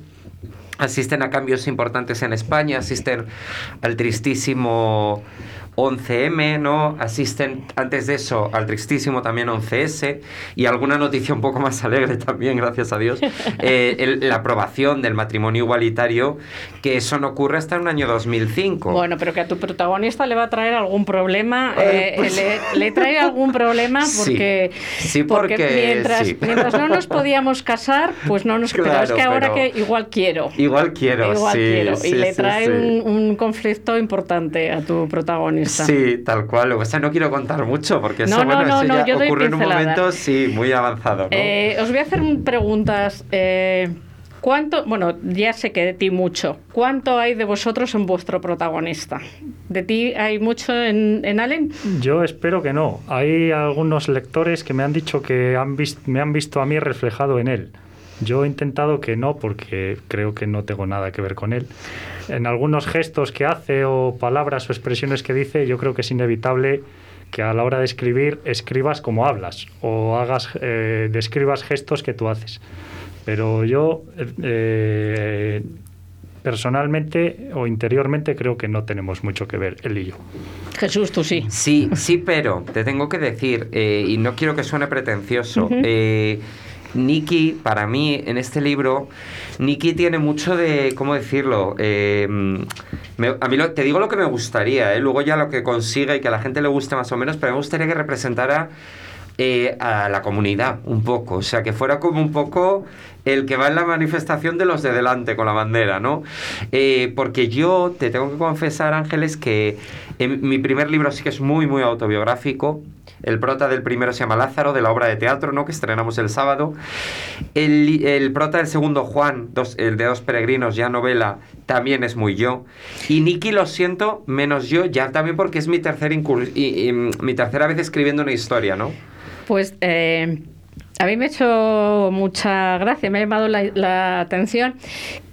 Asisten a cambios importantes en España, asisten al tristísimo 11M, ¿no? Asisten antes de eso al tristísimo también 11S y alguna noticia un poco más alegre también, gracias a Dios, [laughs] eh, el, la aprobación del matrimonio igualitario, que eso no ocurre hasta el año 2005. Bueno, pero que a tu protagonista le va a traer algún problema, eh, pues... le, le, trae algún problema [laughs] porque, sí, sí porque, porque mientras, sí. mientras no nos podíamos casar, pues no nos... Claro, pero es que ahora que igual quiero. Igual quiero, igual sí, quiero. Y le trae un, un conflicto importante a tu protagonista. Sí, tal cual. O sea, no quiero contar mucho porque no, eso, no, bueno, no, eso no, ya ocurre en un momento, sí, muy avanzado. ¿no? Eh, os voy a hacer preguntas. Eh, ¿Cuánto, bueno, ya sé que de ti mucho, ¿cuánto hay de vosotros en vuestro protagonista? ¿De ti hay mucho en, en Allen? Yo espero que no. Hay algunos lectores que me han dicho que han visto, me han visto a mí reflejado en él. Yo he intentado que no, porque creo que no tengo nada que ver con él. En algunos gestos que hace o palabras o expresiones que dice, yo creo que es inevitable que a la hora de escribir escribas como hablas o hagas eh, describas gestos que tú haces. Pero yo eh, personalmente o interiormente creo que no tenemos mucho que ver él y yo. Jesús, tú sí. Sí, sí, pero te tengo que decir, eh, y no quiero que suene pretencioso, eh, Nikki, para mí, en este libro, Nikki tiene mucho de, ¿cómo decirlo? Eh, a mí lo- te digo lo que me gustaría, ¿eh? luego ya lo que consiga y que a la gente le guste más o menos, pero me gustaría que representara eh, a la comunidad un poco, o sea, que fuera como un poco el que va en la manifestación de los de delante con la bandera, ¿no? Porque yo te tengo que confesar, Ángeles, que mi primer libro sí que es muy, muy autobiográfico. El prota del primero se llama Lázaro, de la obra de teatro, ¿no? Que estrenamos el sábado. El, el prota del segundo, Juan, dos- el de Dos Peregrinos, ya novela, también es muy yo. Y Nicky, lo siento, menos yo, ya también porque es mi, tercer incur- y- y, mm, mi tercera vez escribiendo una historia, ¿no? Pues eh, a mí me ha hecho mucha gracia, me ha llamado la, la atención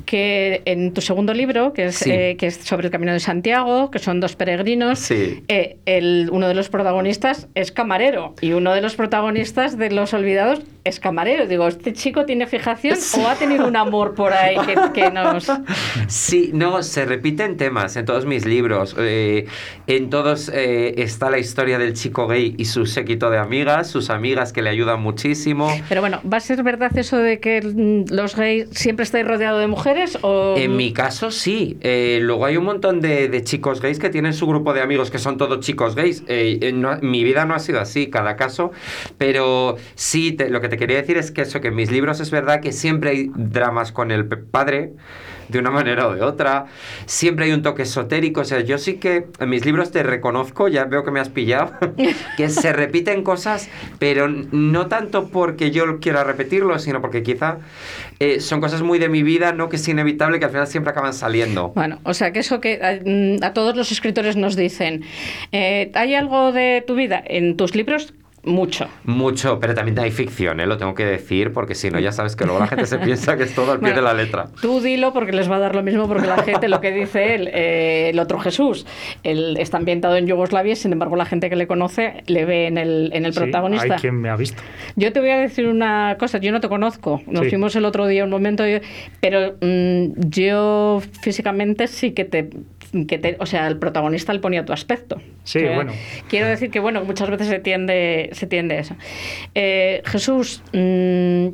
que en tu segundo libro, que es, Sí. eh, que es sobre el Camino de Santiago, que son dos peregrinos, Sí. eh, el, uno de los protagonistas es camarero y uno de los protagonistas de Los Olvidados es camarero. Digo, ¿este chico tiene fijación o ha tenido un amor por ahí que, que nos... [laughs] Sí, no, se repiten temas en todos mis libros. Eh, en todos eh, está la historia del chico gay y su séquito de amigas, sus amigas que le ayudan muchísimo. Pero bueno, ¿va a ser verdad eso de que mm, los gays siempre estáis rodeados de mujeres? O... En mi caso, sí. Eh, luego hay un montón de, de chicos gays que tienen su grupo de amigos que son todos chicos gays. Eh, eh, no- mi vida no ha sido así, cada caso. Pero sí, te- lo que te quería decir es que eso, que en mis libros es verdad que siempre hay dramas con el padre, de una manera o de otra. Siempre hay un toque esotérico. O sea, yo sí que en mis libros te reconozco, ya veo que me has pillado, [laughs] que se repiten cosas, pero no tanto porque yo quiera repetirlo, sino porque quizá eh, son cosas muy de mi vida, ¿no? Que es inevitable que al final siempre acaban saliendo. Bueno, o sea que eso que a, mm, a todos los escritores nos dicen, eh, ¿hay algo de tu vida en tus libros? Mucho. Mucho, pero también hay ficción, ¿eh? Lo tengo que decir, porque si no, ya sabes que luego la gente se [laughs] piensa que es todo al pie Bueno, de la letra. Tú dilo porque les va a dar lo mismo porque la [laughs] gente, lo que dice él, eh, el otro Jesús, él está ambientado en Yugoslavia, sin embargo la gente que le conoce le ve en el, en el Sí, protagonista. hay quien me ha visto. Yo te voy a decir una cosa, yo no te conozco, nos Sí. fuimos el otro día un momento, pero mm, yo físicamente sí que te, que te- o sea, el protagonista le ponía tu aspecto. Sí, Que- bueno. Quiero decir que, bueno, muchas veces se tiende, se tiende a eso. Eh, Jesús, mm,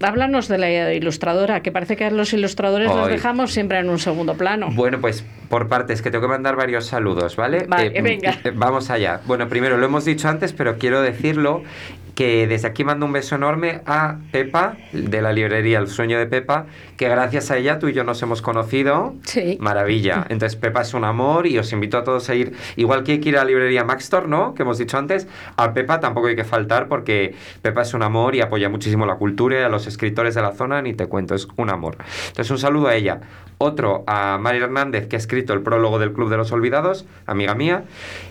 háblanos de la ilustradora, que parece que a los ilustradores los dejamos siempre en un segundo plano. Bueno, pues por partes, que tengo que mandar varios saludos, ¿vale? Vale, venga. eh, Vamos allá. Bueno, primero lo hemos dicho antes, pero quiero decirlo que desde aquí mando un beso enorme a Pepa, de la librería El Sueño de Pepa, que gracias a ella tú y yo nos hemos conocido. Sí. Maravilla. [laughs] Entonces Pepa es un amor y os invito a todos a ir, igual que hay que ir a la librería Maxtor, ¿no? Que hemos dicho antes, a Pepa tampoco hay que faltar porque Pepa es un amor y apoya muchísimo la cultura y a los escritores de la zona, ni te cuento, es un amor. Entonces un saludo a ella. Otro a Mari Hernández, que ha escrito el prólogo del Club de los Olvidados, amiga mía.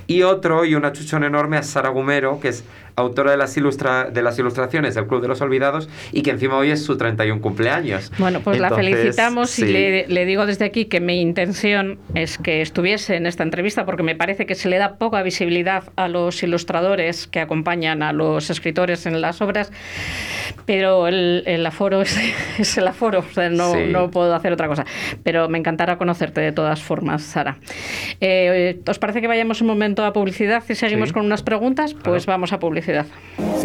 Y otro, y una chuchón enorme, a Sara Gumero, que es autora de las, ilustra de las ilustraciones del Club de los Olvidados y que encima hoy es su 31 cumpleaños. Bueno, pues la felicitamos y le, le digo desde aquí que mi intención es que estuviese en esta entrevista porque me parece que se le da poca visibilidad a los ilustradores que acompañan a los escritores en las obras, pero el, el aforo es, [laughs] es el aforo, o sea, no, Sí. no puedo hacer otra cosa. Pero me encantará conocerte de todas formas, Sara. Eh, ¿Os parece que vayamos un momento a publicidad y seguimos Sí. con unas preguntas? Pues vamos a publicidad.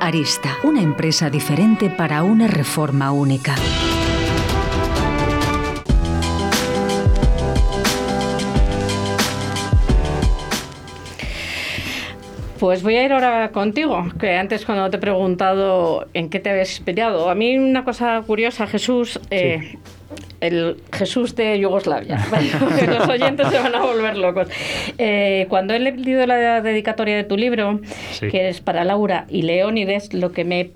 Arista, una empresa diferente para una reforma única. Pues voy a ir ahora contigo, que antes cuando te he preguntado en qué te habías inspirado, a mí una cosa curiosa, Jesús, eh, el Jesús de Yugoslavia, [laughs] los oyentes se van a volver locos. Eh, cuando he leído la dedicatoria de tu libro, Sí. que es para Laura y Leónides, lo que me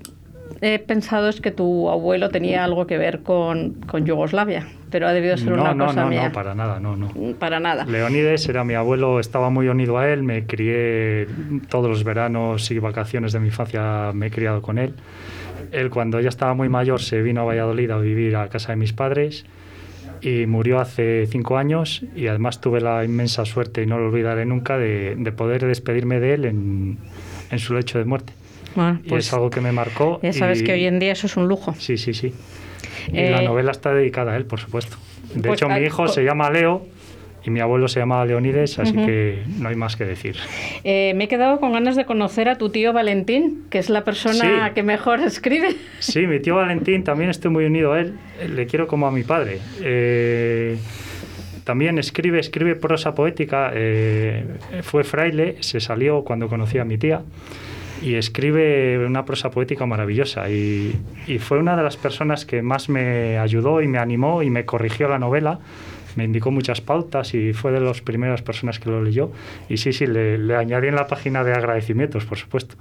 he pensado es que tu abuelo tenía algo que ver con, con Yugoslavia, pero ha debido ser No, una no, cosa no, mía. no, para nada, no, no. Para nada. Leonides era mi abuelo, estaba muy unido a él, me crié todos los veranos y vacaciones de mi infancia, me he criado con él. Él cuando ya estaba muy mayor se vino a Valladolid a vivir a casa de mis padres y murió hace cinco años y además tuve la inmensa suerte, y no lo olvidaré nunca, de, de poder despedirme de él en, en su lecho de muerte. Bueno, y pues es algo que me marcó. ya sabes y- que hoy en día eso es un lujo. Sí, sí, sí. Y Eh, la novela está dedicada a él, por supuesto. De Pues, hecho, mi hijo se llama Leo y mi abuelo se llama Leonides, así Ujú. que no hay más que decir. Eh, me he quedado con ganas de conocer a tu tío Valentín, que es la persona Sí. que mejor escribe. Sí, mi tío Valentín también estoy muy unido a él. Le quiero como a mi padre. Eh, también escribe, escribe prosa poética. eh, fue fraile, se salió cuando conocí a mi tía. Y escribe una prosa poética maravillosa. Y, y fue una de las personas que más me ayudó y me animó y me corrigió la novela. Me indicó muchas pautas y fue de las primeras personas que lo leyó. Y sí, sí, le, le añadí en la página de agradecimientos, por supuesto.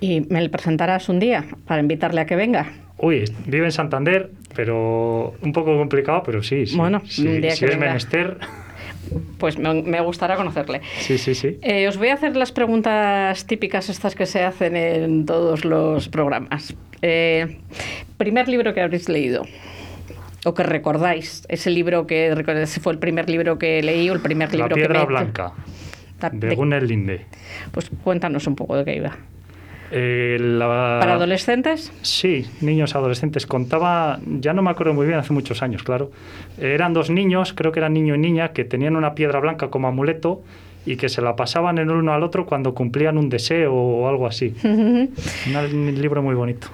Y me le presentarás un día para invitarle a que venga. Uy, vive en Santander, pero un poco complicado, pero sí, sí. Bueno, sí, un día si que es venga. menester, [laughs] Pues me, me gustará conocerle. sí, sí, sí. Eh, os voy a hacer las preguntas típicas estas que se hacen en todos los programas. Eh, primer libro que habréis leído o que recordáis, ese libro que ese fue el primer libro que leí o el primer La libro que piedra me- blanca, de de- Gunnar Linde. Pues cuéntanos un poco de qué iba. Eh, la- ¿Para adolescentes? Sí, niños adolescentes. Contaba, ya no me acuerdo muy bien, hace muchos años, claro. Eran dos niños, creo que eran niño y niña, que tenían una piedra blanca como amuleto y que se la pasaban el uno al otro cuando cumplían un deseo o algo así. [laughs] Un libro muy bonito.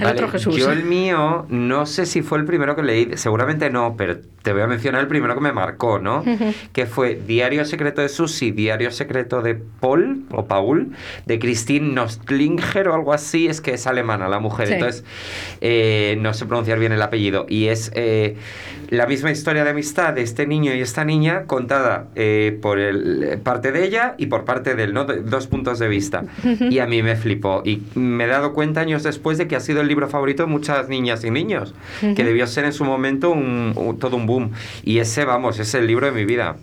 El otro Jesús. Yo el mío, no sé si fue el primero que leí, seguramente no, pero te voy a mencionar el primero que me marcó, ¿no? [laughs] que fue Diario Secreto de Susi, Diario Secreto de Paul, o Paul, de Christine Nostlinger o algo así, es que es alemana la mujer, Sí. entonces eh, no sé pronunciar bien el apellido, y es eh, la misma historia de amistad de este niño y esta niña contada eh, por el, parte de ella y por parte de él, ¿no? Dos puntos de vista. [laughs] Y a mí me flipó. Y me he dado cuenta años después de que ha sido el libro favorito de muchas niñas y niños, que debió ser en su momento un, un- todo un boom. Y ese, vamos, es el libro de mi vida.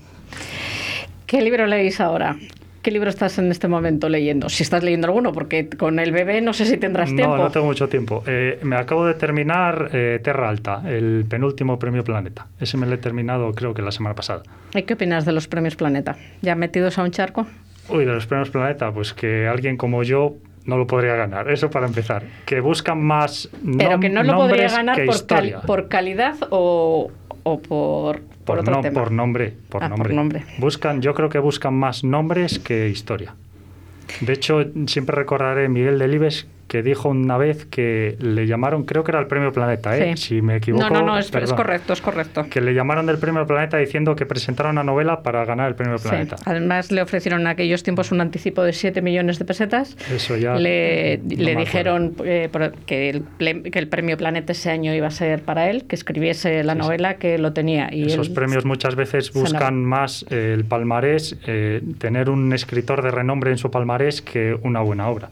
¿Qué libro leéis ahora? ¿Qué libro estás en este momento leyendo? Si estás leyendo alguno, porque con el bebé no sé si tendrás tiempo. No, no tengo mucho tiempo. Eh, me acabo de terminar eh, Terra Alta, el penúltimo premio Planeta. Ese me lo he terminado creo que la semana pasada. ¿Y qué opinas de los premios Planeta? ¿Ya metidos a un charco? Uy, de los premios Planeta, pues que alguien como yo no lo podría ganar. Eso para empezar. Que buscan más Pero que no lo podría ganar por, historia. por calidad o, o por, por Por, otro no- tema. por nombre, por Ah, por nombre. nombre. Buscan, yo creo que buscan más nombres que historia. De hecho, siempre recordaré Miguel Delibes que dijo una vez que le llamaron, creo que era el Premio Planeta, ¿eh? Sí. si me equivoco. No, no, no, es, correcto, es correcto. Que le llamaron del Premio Planeta diciendo que presentara una novela para ganar el Premio Sí. Planeta. Además, le ofrecieron en aquellos tiempos un anticipo de 7 millones de pesetas. Eso ya. Le, no dijeron eh, que, el, que el premio Planeta ese año iba a ser para él, que escribiese la novela que lo tenía. Y Esos él- premios muchas veces buscan más eh, el palmarés, eh, tener un escritor de renombre en su palmarés que una buena obra.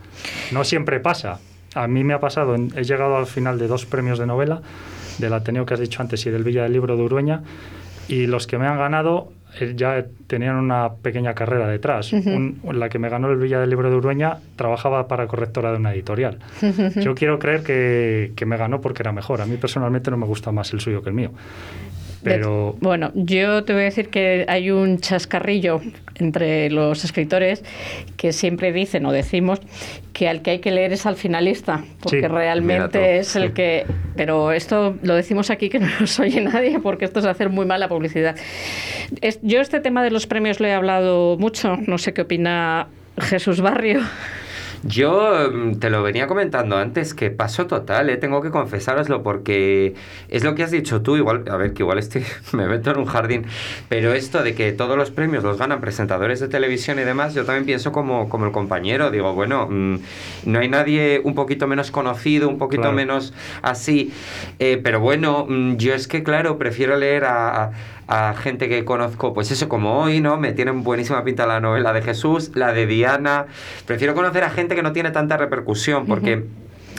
No siempre pasa. A mí me ha pasado, he llegado al final de dos premios de novela, del Ateneo que has dicho antes y del Villa del Libro de Urueña, y los que me han ganado eh, ya tenían una pequeña carrera detrás. Un- la que me ganó el Villa del Libro de Urueña trabajaba para correctora de una editorial. Yo quiero creer que, que me ganó porque era mejor. A mí personalmente no me gusta más el suyo que el mío. Pero Bueno, yo te voy a decir que hay un chascarrillo entre los escritores que siempre dicen o decimos que al que hay que leer es al finalista, porque Sí, realmente es el sí. que... Pero esto lo decimos aquí que no nos oye nadie porque esto es hacer muy mala publicidad. Es- yo este tema de los premios lo he hablado mucho, no sé qué opina Jesús Barrio. Yo mm, te lo venía comentando antes, que paso total, ¿eh? tengo que confesároslo, porque es lo que has dicho tú, igual, a ver, que igual estoy, [laughs] me meto en un jardín, pero esto de que todos los premios los ganan presentadores de televisión y demás, yo también pienso como, como el compañero, digo, bueno, mm, no hay nadie un poquito menos conocido, un poquito Claro. menos así, eh, pero bueno, mm, yo es que, claro, prefiero leer a... a- a gente que conozco, pues eso como hoy, ¿no? Me tienen buenísima pinta la novela de Jesús, la de Diana. Prefiero conocer a gente que no tiene tanta repercusión, porque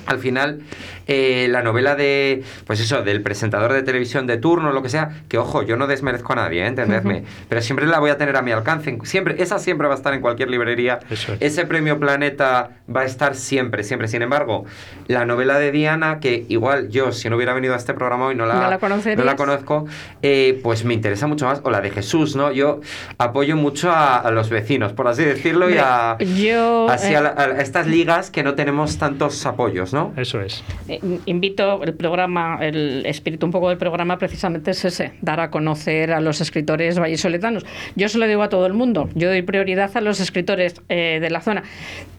al final eh, la novela de, pues eso, del presentador de televisión de turno, lo que sea, que ojo, yo no desmerezco a nadie, ¿eh? entendedme, pero siempre la voy a tener a mi alcance. Siempre, esa siempre va a estar en cualquier librería. Eso es. Ese premio Planeta va a estar siempre, siempre. Sin embargo, la novela de Diana, que igual yo, si no hubiera venido a este programa hoy, no la, ¿No la conocerías? no la conozco, eh, pues me interesa mucho más. O la de Jesús, ¿no? Yo apoyo mucho a, a los vecinos, por así decirlo, y a, Yo... así eh, a, la- a estas ligas que no tenemos tantos apoyos, ¿no? eso es. Eh, Invito el programa, el espíritu un poco del programa precisamente es ese, dar a conocer a los escritores vallisoletanos. Yo se lo digo a todo el mundo, yo doy prioridad a los escritores eh, de la zona.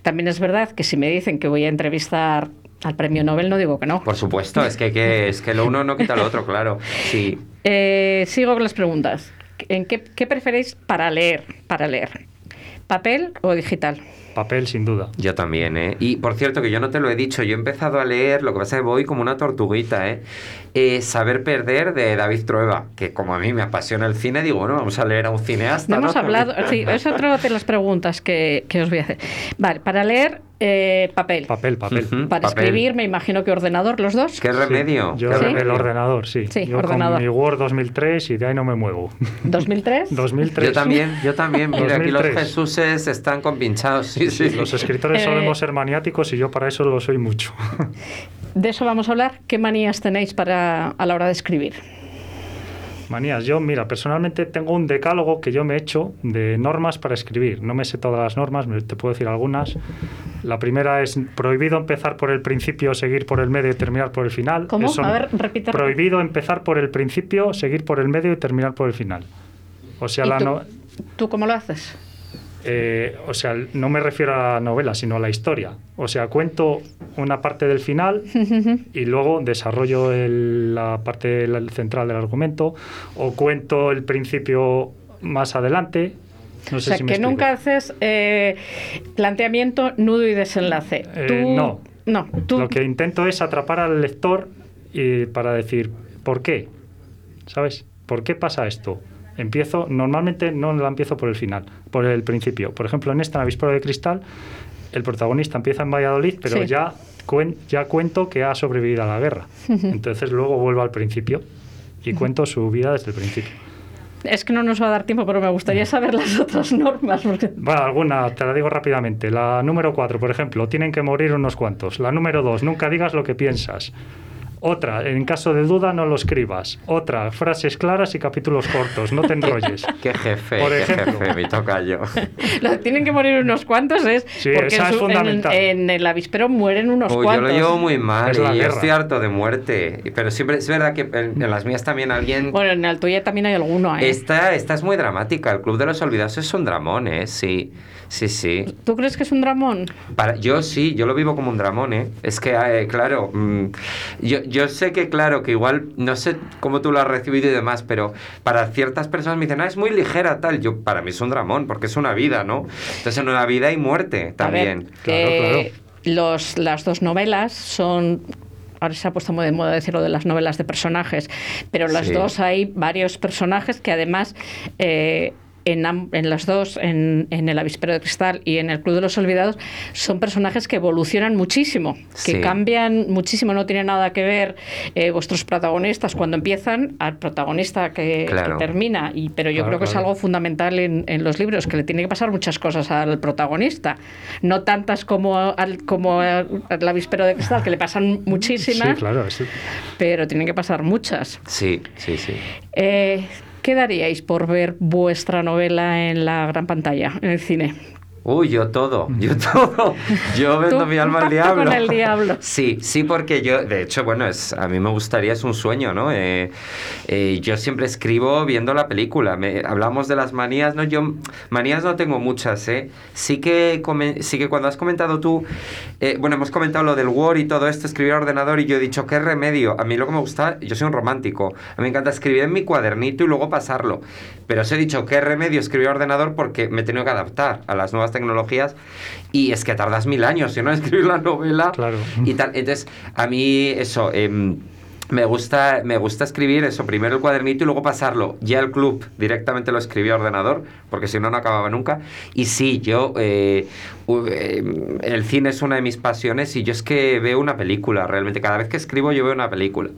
También es verdad que si me dicen que voy a entrevistar al premio Nobel, no digo que no. Por supuesto, es que, hay que- es que lo uno no quita lo otro, claro. Sí. [laughs] Eh, sigo con las preguntas. ¿En qué, qué preferéis para leer? Para leer, papel o digital? Papel, sin duda. Yo también, ¿eh? Y por cierto, que yo no te lo he dicho, yo he empezado a leer, lo que pasa es que voy como una tortuguita, ¿eh? Eh, Saber perder de David Trueba, que como a mí me apasiona el cine, digo, bueno, vamos a leer a un cineasta. No hemos hablado, sí, es otra de las preguntas que, que os voy a hacer. Vale, para leer, eh, papel. Papel, papel. Para papel. escribir, me imagino que ordenador, los dos. ¿Qué remedio? Yo ¿Qué Sí. el ordenador, sí. Sí, yo ordenador. con mi Word 2003 y de ahí no me muevo. [laughs] 2003. 2003. Yo también, yo también. Mira, aquí los 2003. Jesuses están compinchados. Sí, sí. Los escritores [laughs] Eh, solemos ser maniáticos y yo para eso lo soy mucho. De eso vamos a hablar. ¿Qué manías tenéis para a la hora de escribir? Manías, yo, mira, personalmente tengo un decálogo que yo me he hecho de normas para escribir. No me sé todas las normas, te puedo decir algunas. La primera es prohibido empezar por el principio, seguir por el medio y terminar por el final. ¿Cómo? Eso A ver, repite. Prohibido empezar por el principio, seguir por el medio y terminar por el final. O sea, ¿Y la tú, no- tú cómo lo haces? Eh, o sea, no me refiero a la novela, sino a la historia. O sea, cuento una parte del final [laughs] y luego desarrollo el- la parte central del argumento o cuento el principio más adelante. No o sé sea, si me que explico. nunca haces eh, planteamiento, nudo y desenlace. Eh, Tú- no. No, tú... Lo que intento es atrapar al lector y para decir, ¿por qué? ¿Sabes? ¿Por qué pasa esto? Empiezo, normalmente no la empiezo por el final, por el principio. Por ejemplo, en esta Navispero de Cristal, el protagonista empieza en Valladolid, pero Sí. ya, cuen- ya cuento que ha sobrevivido a la guerra. Entonces luego vuelvo al principio y cuento su vida desde el principio. Es que no nos va a dar tiempo, pero me gustaría saber las otras normas. porque- Bueno, alguna, te la digo rápidamente. La número 4, por ejemplo, tienen que morir unos cuantos. La número 2, nunca digas lo que piensas. Otra, en caso de duda no lo escribas. Otra, frases claras y capítulos cortos, no te enrolles. [laughs] Qué jefe, Por qué ejemplo. jefe, mi tocayo. [laughs] Lo tienen que morir unos cuantos es Sí, porque esa en, es su- en- fundamental. en el avispero mueren unos Uy, yo cuantos. lo llevo muy mal Es y yo estoy harto de muerte. Pero siempre es verdad que en, en las mías también alguien... Bueno, en el tuyo también hay alguno, ¿eh? Esta, esta es muy dramática. El Club de los Olvidados es un dramón, ¿eh? Sí, sí, sí. ¿Tú crees que es un dramón? Para, yo sí, yo lo vivo como un dramón, ¿eh? Es que, eh, claro, mm, yo, yo sé que, claro, que igual, no sé cómo tú lo has recibido y demás, pero para ciertas personas me dicen, ah, es muy ligera, tal. Yo, para mí es un dramón, porque es una vida, ¿no? Entonces, en una vida hay muerte A ver, también. que Los, las dos novelas son ahora se ha puesto muy de moda decirlo de las novelas de personajes, pero las Sí. dos hay varios personajes que además eh, en, am- en las dos, en, en El Avispero de Cristal y en El Club de los Olvidados, son personajes que evolucionan muchísimo, que Sí. cambian muchísimo. No tiene nada que ver eh, vuestros protagonistas cuando empiezan al protagonista que, Claro. que termina. Y, pero yo Claro, creo que es algo fundamental en, en los libros, que le tiene que pasar muchas cosas al protagonista. No tantas como al, como al al Avispero de Cristal, que le pasan [laughs] muchísimas, Sí, claro. sí. pero tienen que pasar muchas. Sí, sí, sí. Eh, ¿Qué daríais por ver vuestra novela en la gran pantalla, en el cine? Uy, yo todo, yo [laughs] todo. Yo vendo mi alma al diablo. con el diablo. [laughs] Sí, sí, porque yo, de hecho, bueno, es, a mí me gustaría, es un sueño, ¿no? Eh, eh, yo siempre escribo viendo la película. Me, hablamos de las manías, ¿no? Yo, manías no tengo muchas, ¿eh? Sí que, come- sí que cuando has comentado tú, eh, bueno, hemos comentado lo del Word y todo esto, escribir a ordenador, y yo he dicho, ¿qué remedio? A mí lo que me gusta, yo soy un romántico. A mí me encanta escribir en mi cuadernito y luego pasarlo. Pero os he dicho, ¿qué remedio escribir a ordenador? Porque me he tenido que adaptar a las nuevas tecnologías y es que tardas mil años, si no, [laughs] escribir la novela y tal. Entonces, a mí eso... em, me gusta, me gusta escribir eso, primero el cuadernito y luego pasarlo ya al club. Directamente lo escribí a ordenador, porque si no, no acababa nunca. Y sí, yo, eh, el cine es una de mis pasiones y yo es que veo una película, realmente. Cada vez que escribo yo veo una película.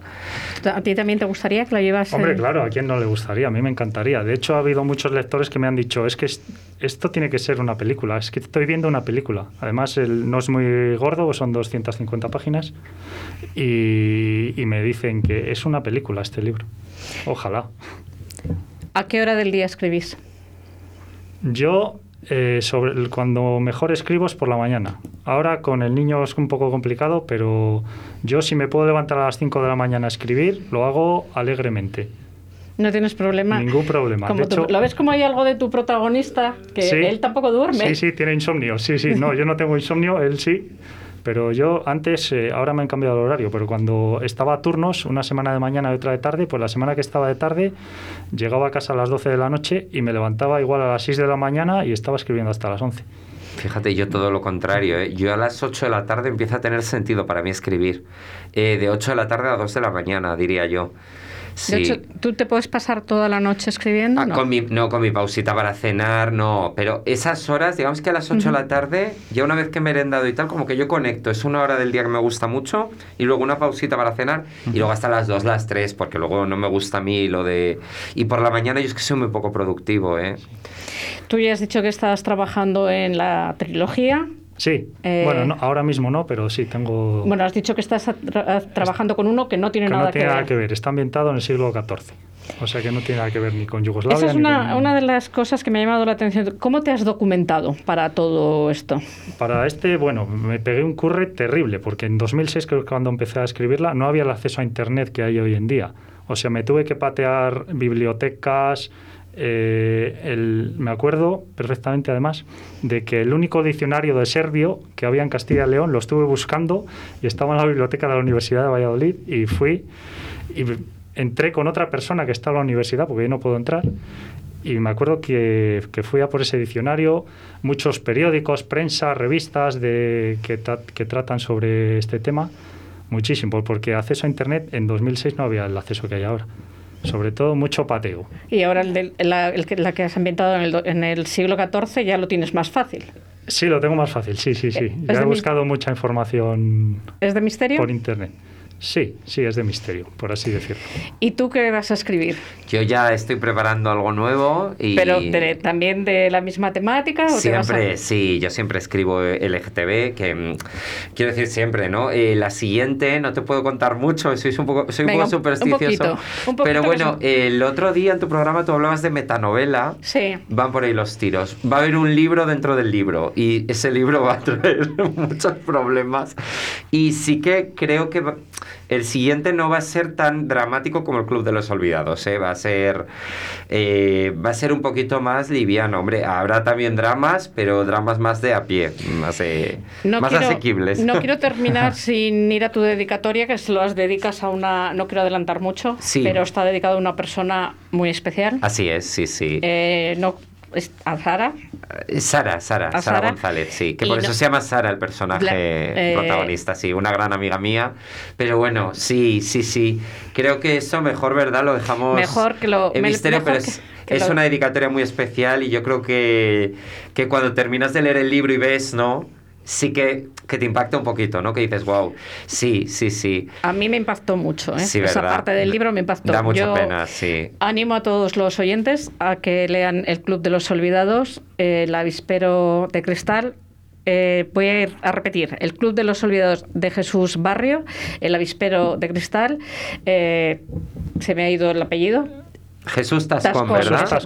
¿A ti también te gustaría que la llevas? Hombre, claro, a quién no le gustaría, a mí me encantaría. De hecho, ha habido muchos lectores que me han dicho, es que es- esto tiene que ser una película, es que estoy viendo una película. Además, el- no es muy gordo, son 250 páginas, y, y me dicen que es una película este libro. Ojalá. ¿A qué hora del día escribís? Yo, eh, sobre cuando mejor escribo es por la mañana. Ahora con el niño es un poco complicado, pero yo si me puedo levantar a las 5 de la mañana a escribir, lo hago alegremente. ¿No tienes problema? Ningún problema. Como De hecho- ¿Lo ves como hay algo de tu protagonista? Que Sí. él tampoco duerme. Sí, sí, tiene insomnio. Sí, sí, no, yo no tengo insomnio, él sí. Pero yo antes, eh, ahora me han cambiado el horario, pero cuando estaba a turnos, una semana de mañana y otra de tarde, pues la semana que estaba de tarde, llegaba a casa a las 12 de la noche y me levantaba igual a las 6 de la mañana y estaba escribiendo hasta las 11. Fíjate, yo todo lo contrario. ¿eh? Yo a las 8 de la tarde empieza a tener sentido para mí escribir. Eh, de 8 de la tarde a 2 de la mañana, diría yo. De Sí. hecho, ¿tú te puedes pasar toda la noche escribiendo? Ah, no. Con mi, no, con mi pausita para cenar, no. Pero esas horas, digamos que a las 8 de la tarde, ya una vez que he merendado y tal, como que yo conecto. Es una hora del día que me gusta mucho y luego una pausita para cenar y luego hasta las 2, las 3, porque luego no me gusta a mí lo de... Y por la mañana yo es que soy muy poco productivo, ¿eh? Tú ya has dicho que estás trabajando en la trilogía. Sí, Eh, bueno, no, ahora mismo no, pero sí, tengo... Bueno, has dicho que estás tra- trabajando con uno que no tiene que nada no tiene que nada ver. que ver, está ambientado en el siglo XIV. O sea que no tiene nada que ver ni con Yugoslavia Esa es ni una, con- una de las cosas que me ha llamado la atención. ¿Cómo te has documentado para todo esto? Para este, bueno, me pegué un curre terrible, porque en 2006, creo que cuando empecé a escribirla, no había el acceso a Internet que hay hoy en día. O sea, me tuve que patear bibliotecas. Eh, me acuerdo perfectamente, además, de que el único diccionario de serbio que había en Castilla y León lo estuve buscando y estaba en la biblioteca de la Universidad de Valladolid y fui y entré con otra persona que está en la universidad, porque yo no puedo entrar, y me acuerdo que, que fui a por ese diccionario, muchos periódicos, prensa, revistas que, que tratan sobre este tema, muchísimo, porque acceso a Internet en 2006 no había el acceso que hay ahora. Sobre todo mucho pateo. Y ahora el de, la, el que, la que has ambientado en el, en el siglo XIV ya lo tienes más fácil. Sí, lo tengo más fácil, sí, sí, sí. ¿Es Ya he buscado mucha información ¿Es de misterio? por Internet. Sí, sí, es de misterio, por así decirlo. ¿Y tú qué vas a escribir? Yo ya estoy preparando algo nuevo y... ¿Pero de- también de la misma temática? O te vas a- Siempre, sí, yo siempre escribo LGTB, que mm, quiero decir siempre, ¿no? Eh, la siguiente, no te puedo contar mucho, soy un poco, soy un poco un- un supersticioso. poquito, un poquito pero bueno, el otro día en tu programa tú hablabas de metanovela. Sí. Van por ahí los tiros. Va a haber un libro dentro del libro y ese libro va a traer [laughs] muchos problemas. Y sí que creo que va- el siguiente no va a ser tan dramático como el Club de los Olvidados. ¿eh? Va a ser eh, va a ser un poquito más liviano. Hombre, habrá también dramas, pero dramas más de a pie, más, eh, No más quiero, asequibles. No quiero terminar [laughs] sin ir a tu dedicatoria, que se las dedicas a una, no quiero adelantar mucho, Sí. pero está dedicado a una persona muy especial. Así es, sí, sí. Eh, no, a Zara. Eh, Sara, Sara, ¿A Sara Sara? González, sí, que por no- eso se llama Sara el personaje La- eh, protagonista, sí, una gran amiga mía. Pero bueno, sí, sí, sí. Creo que eso mejor, ¿verdad? Lo dejamos Mejor que lo- en me- misterio, mejor pero que- es, que Es una dedicatoria muy especial y yo creo que, que cuando terminas de leer el libro y ves, ¿no? Sí que, que, te impacta un poquito, ¿no? Que dices, wow, sí, sí, sí. A mí me impactó mucho, ¿eh? Esa parte del libro me impactó. Da mucha pena, sí. Animo a todos los oyentes a que lean El Club de los Olvidados, El Avispero de Cristal. Eh, voy a, ir a repetir, El Club de los Olvidados de Jesús Barrio, El Avispero de Cristal. Eh, se me ha ido el apellido. Jesús Tascón, ¿verdad?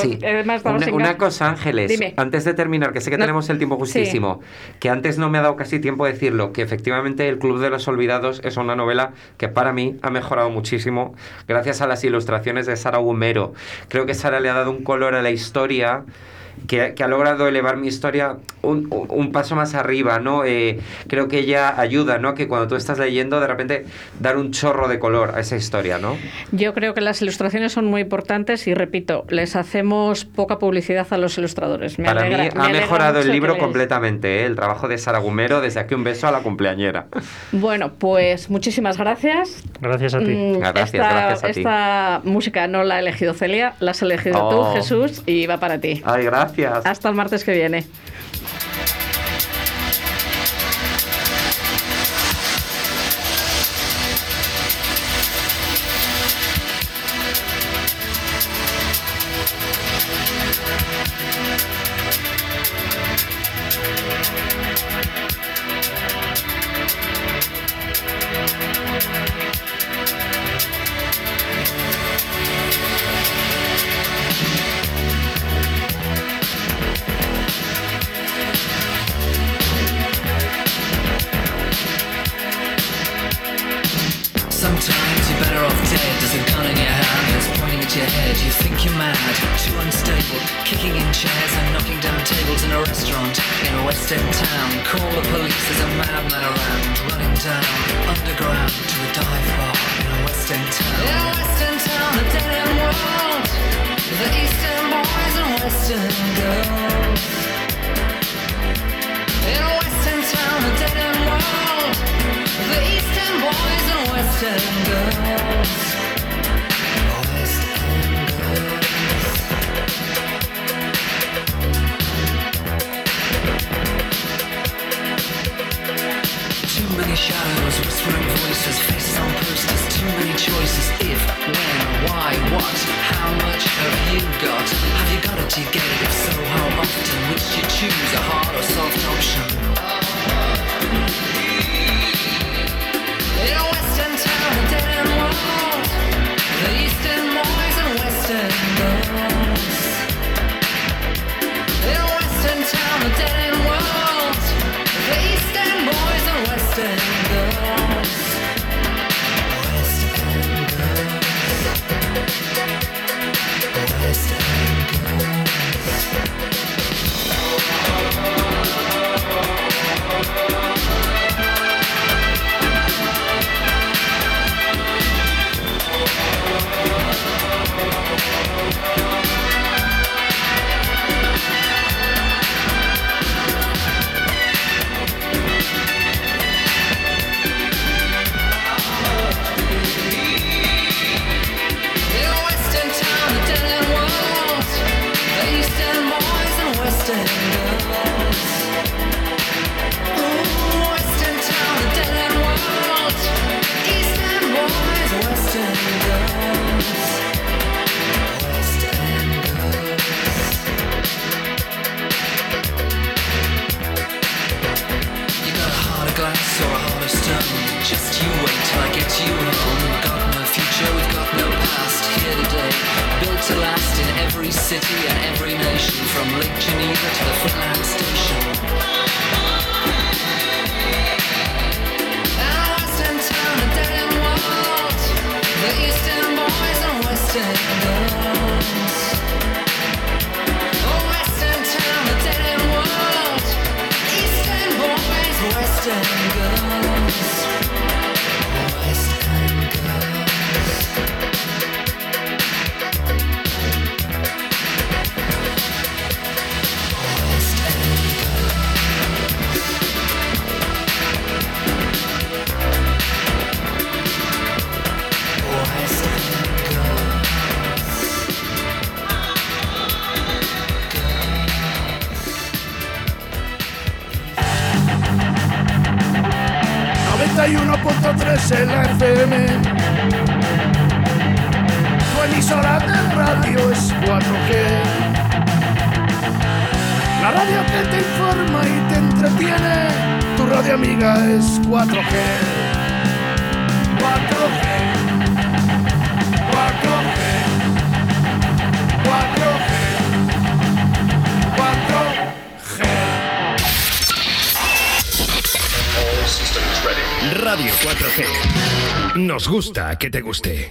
sí. [laughs] una, cosa, Ángeles, antes de terminar, que sé que tenemos el tiempo justísimo, que antes no me ha dado casi tiempo de decirlo, que efectivamente El Club de los Olvidados es una novela que para mí ha mejorado muchísimo gracias a las ilustraciones de Sara Gumero. Creo que Sara le ha dado un color a la historia que, ha logrado elevar mi historia un, un paso más arriba, ¿no? Eh, creo que ella ayuda, ¿no? Que cuando tú estás leyendo, de repente dar un chorro de color a esa historia, ¿no? Yo creo que las ilustraciones son muy importantes y repito, les hacemos poca publicidad a los ilustradores. Para mí ha mejorado el libro completamente, ¿eh? el trabajo de Sara Gumero, desde aquí un beso a la cumpleañera. Bueno, pues muchísimas gracias. Gracias a ti. Mm, gracias, gracias a ti. Esta música no la ha elegido Celia, la has elegido tú, oh. Jesús, y va para ti. Ay, gracias. Gracias. Hasta el martes que viene. Gusta que te guste.